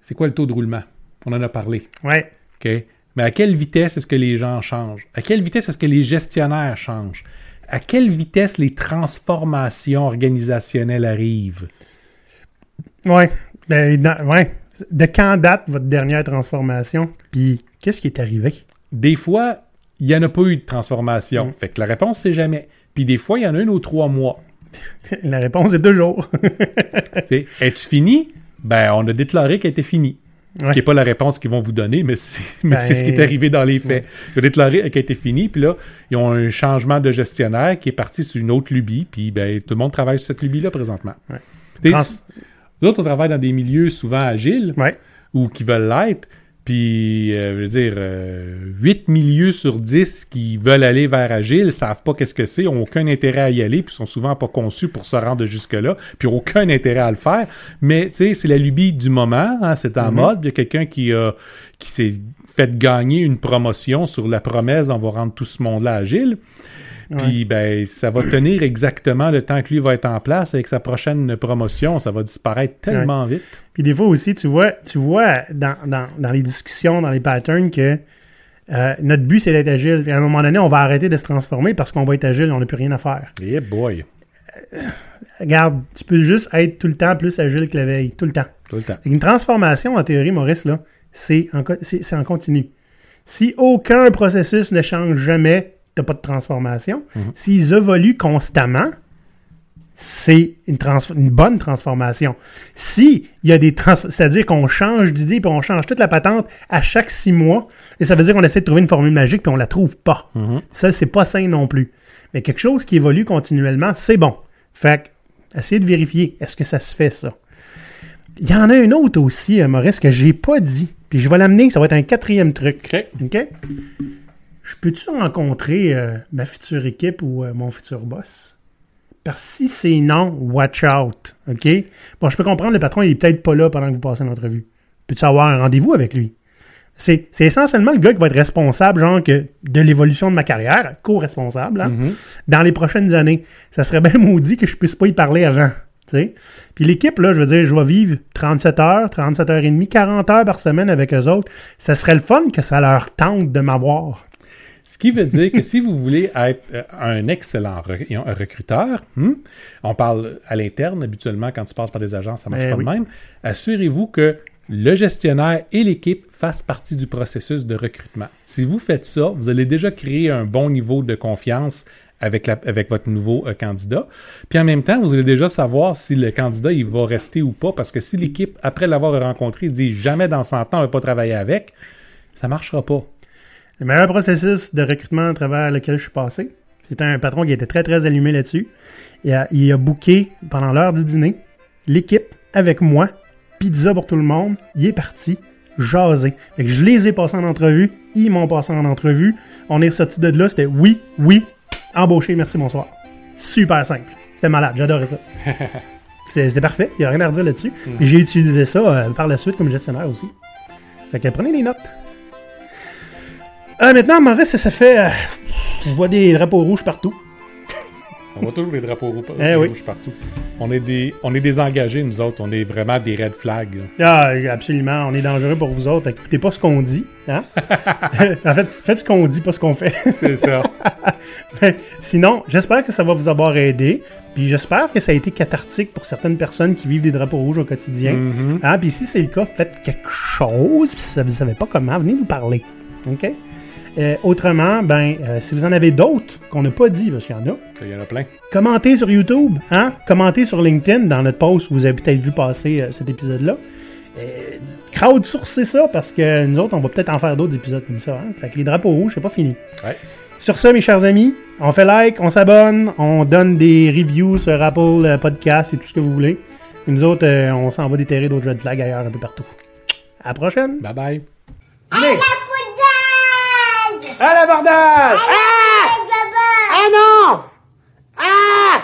A: C'est quoi le taux de roulement? On en a parlé.
B: Ouais.
A: OK? Mais à quelle vitesse est-ce que les gens changent? À quelle vitesse est-ce que les gestionnaires changent? À quelle vitesse les transformations organisationnelles arrivent?
B: Ouais. Ben, dans- ouais. De quand date votre dernière transformation? Puis, qu'est-ce qui est arrivé?
A: Des fois, il n'y en a pas eu de transformation.
B: Mm.
A: Fait que la réponse, c'est jamais. Puis des fois, il y en a une aux trois mois.
B: La réponse est toujours.
A: T'sais, Es-tu fini? Ben, on a déclaré qu'elle était finie. Ce qui n'est pas la réponse qu'ils vont vous donner, mais c'est
B: Ben,
A: ce qui est arrivé dans les faits. Ils ont déclaré qu'elle était finie, puis là, ils ont un changement de gestionnaire qui est parti sur une autre lubie, puis ben, tout le monde travaille sur cette lubie-là présentement.
B: Ouais. Trans-
A: autres, on travaille dans des milieux souvent agiles,
B: ouais.
A: ou qui veulent l'être, puis, euh, je veux dire, euh, 8 milieux sur 10 qui veulent aller vers Agile savent pas qu'est-ce que c'est, ont aucun intérêt à y aller, puis sont souvent pas conçus pour se rendre jusque-là, puis ont aucun intérêt à le faire. Mais, tu sais, c'est la lubie du moment, hein, c'est en
B: Mhm.
A: mode. Il y a quelqu'un qui, a qui s'est fait gagner une promotion sur la promesse d'on va rendre tout ce monde-là agile. Puis, ben, ça va tenir exactement le temps que lui va être en place avec sa prochaine promotion. Ça va disparaître tellement vite.
B: Puis des fois aussi, tu vois, tu vois dans, dans- dans les discussions, dans les patterns, que euh, notre but, c'est d'être agile. Puis à un moment donné, on va arrêter de se transformer parce qu'on va être agile, on n'a plus rien à faire.
A: Yeah boy,
B: Regarde, tu peux juste être tout le temps plus agile que la veille, tout le temps.
A: tout le temps.
B: Une transformation, en théorie, Maurice, là, c'est en, co- c'est- c'est en continu. Si aucun processus ne change jamais, tu n'as pas de transformation. S'ils évoluent constamment, c'est une, bonne transformation. Si il y a des c'est-à-dire qu'on change d'idée puis on change toute la patente à chaque six mois, et ça veut dire qu'on essaie de trouver une formule magique puis on la trouve pas.
A: Mhm.
B: Ça, c'est pas sain non plus. Mais quelque chose qui évolue continuellement, c'est bon. Fait que, essayez de vérifier, est-ce que ça se fait, ça? Il y en a une autre aussi, euh, Maurice, que j'ai pas dit. Puis je vais l'amener, ça va être un quatrième truc.
A: OK.
B: OK? Je peux-tu rencontrer euh, ma future équipe ou euh, mon futur boss? Parce que si c'est non, watch out. OK? Bon, je peux comprendre, le patron, il est peut-être pas là pendant que vous passez l'entrevue. Peux-tu avoir un rendez-vous avec lui? C'est essentiellement le gars qui va être responsable, genre, que de l'évolution de ma carrière, co-responsable, hein,
A: Mhm.
B: dans les prochaines années. Ça serait bien maudit que je puisse pas y parler avant. Puis l'équipe, là, je veux dire, je vais vivre 37 heures, 37 heures et demie, 40 heures par semaine avec eux autres. Ça serait le fun que ça leur tente de m'avoir.
A: Ce qui veut dire que si vous voulez être euh, un excellent recruteur, hmm, on parle à l'interne habituellement quand tu passes par des agences, ça marche
B: Eh
A: pas
B: oui.
A: de même. Assurez-vous que le gestionnaire et l'équipe fassent partie du processus de recrutement. Si vous faites ça, vous allez déjà créer un bon niveau de confiance avec, la- avec votre nouveau euh, candidat. Puis en même temps, vous allez déjà savoir si le candidat il va rester ou pas, parce que si l'équipe, après l'avoir rencontré, dit jamais dans 100 ans on ne va pas travailler avec, ça marchera pas.
B: Le meilleur processus de recrutement à travers lequel je suis passé, c'était un patron qui était très, très allumé là-dessus. Il a, il a booké pendant l'heure du dîner l'équipe avec moi, pizza pour tout le monde. Il est parti, jasé. Fait que je les ai passés en entrevue, ils m'ont passé en entrevue. On est sorti de là, c'était oui, oui, embauché, merci, bonsoir. Super simple. C'était malade, j'adorais ça. C'était parfait, il n'y a rien à redire là-dessus. Puis j'ai utilisé ça euh, par la suite comme gestionnaire aussi. Fait que prenez des notes. Euh, maintenant, Maurice, ça, ça fait. euh, je vois des drapeaux rouges partout.
A: On voit toujours les drapeaux
B: Eh oui.
A: rouges partout. On est, des, on est des engagés, nous autres. On est vraiment des red flags. là.
B: Ah, absolument, on est dangereux pour vous autres. Écoutez pas ce qu'on dit. Hein? en fait, faites ce qu'on dit, pas ce qu'on fait.
A: C'est ça.
B: Sinon, j'espère que ça va vous avoir aidé. Puis j'espère que ça a été cathartique pour certaines personnes qui vivent des drapeaux rouges au quotidien.
A: Mhm.
B: Hein? Puis si c'est le cas, faites quelque chose. Puis si vous ne savez pas comment, venez nous parler. OK? Euh, autrement, ben, euh, si vous en avez d'autres qu'on n'a pas dit, parce qu'il y en a,
A: Il y en a plein.
B: Commentez sur YouTube, hein? Commentez sur LinkedIn dans notre post où vous avez peut-être vu passer euh, cet épisode-là. Crowdsourcez ça parce que nous autres, on va peut-être en faire d'autres épisodes comme ça. Hein? Fait que les drapeaux rouges, c'est pas fini.
A: Ouais.
B: Sur ça, mes chers amis, on fait like, on s'abonne, on donne des reviews sur Apple Podcast et tout ce que vous voulez. Et nous autres, euh, on s'en va déterrer d'autres red flags ailleurs un peu partout. À la prochaine!
A: Bye bye.
C: À l'abordage Ah
B: Ah non
C: Ah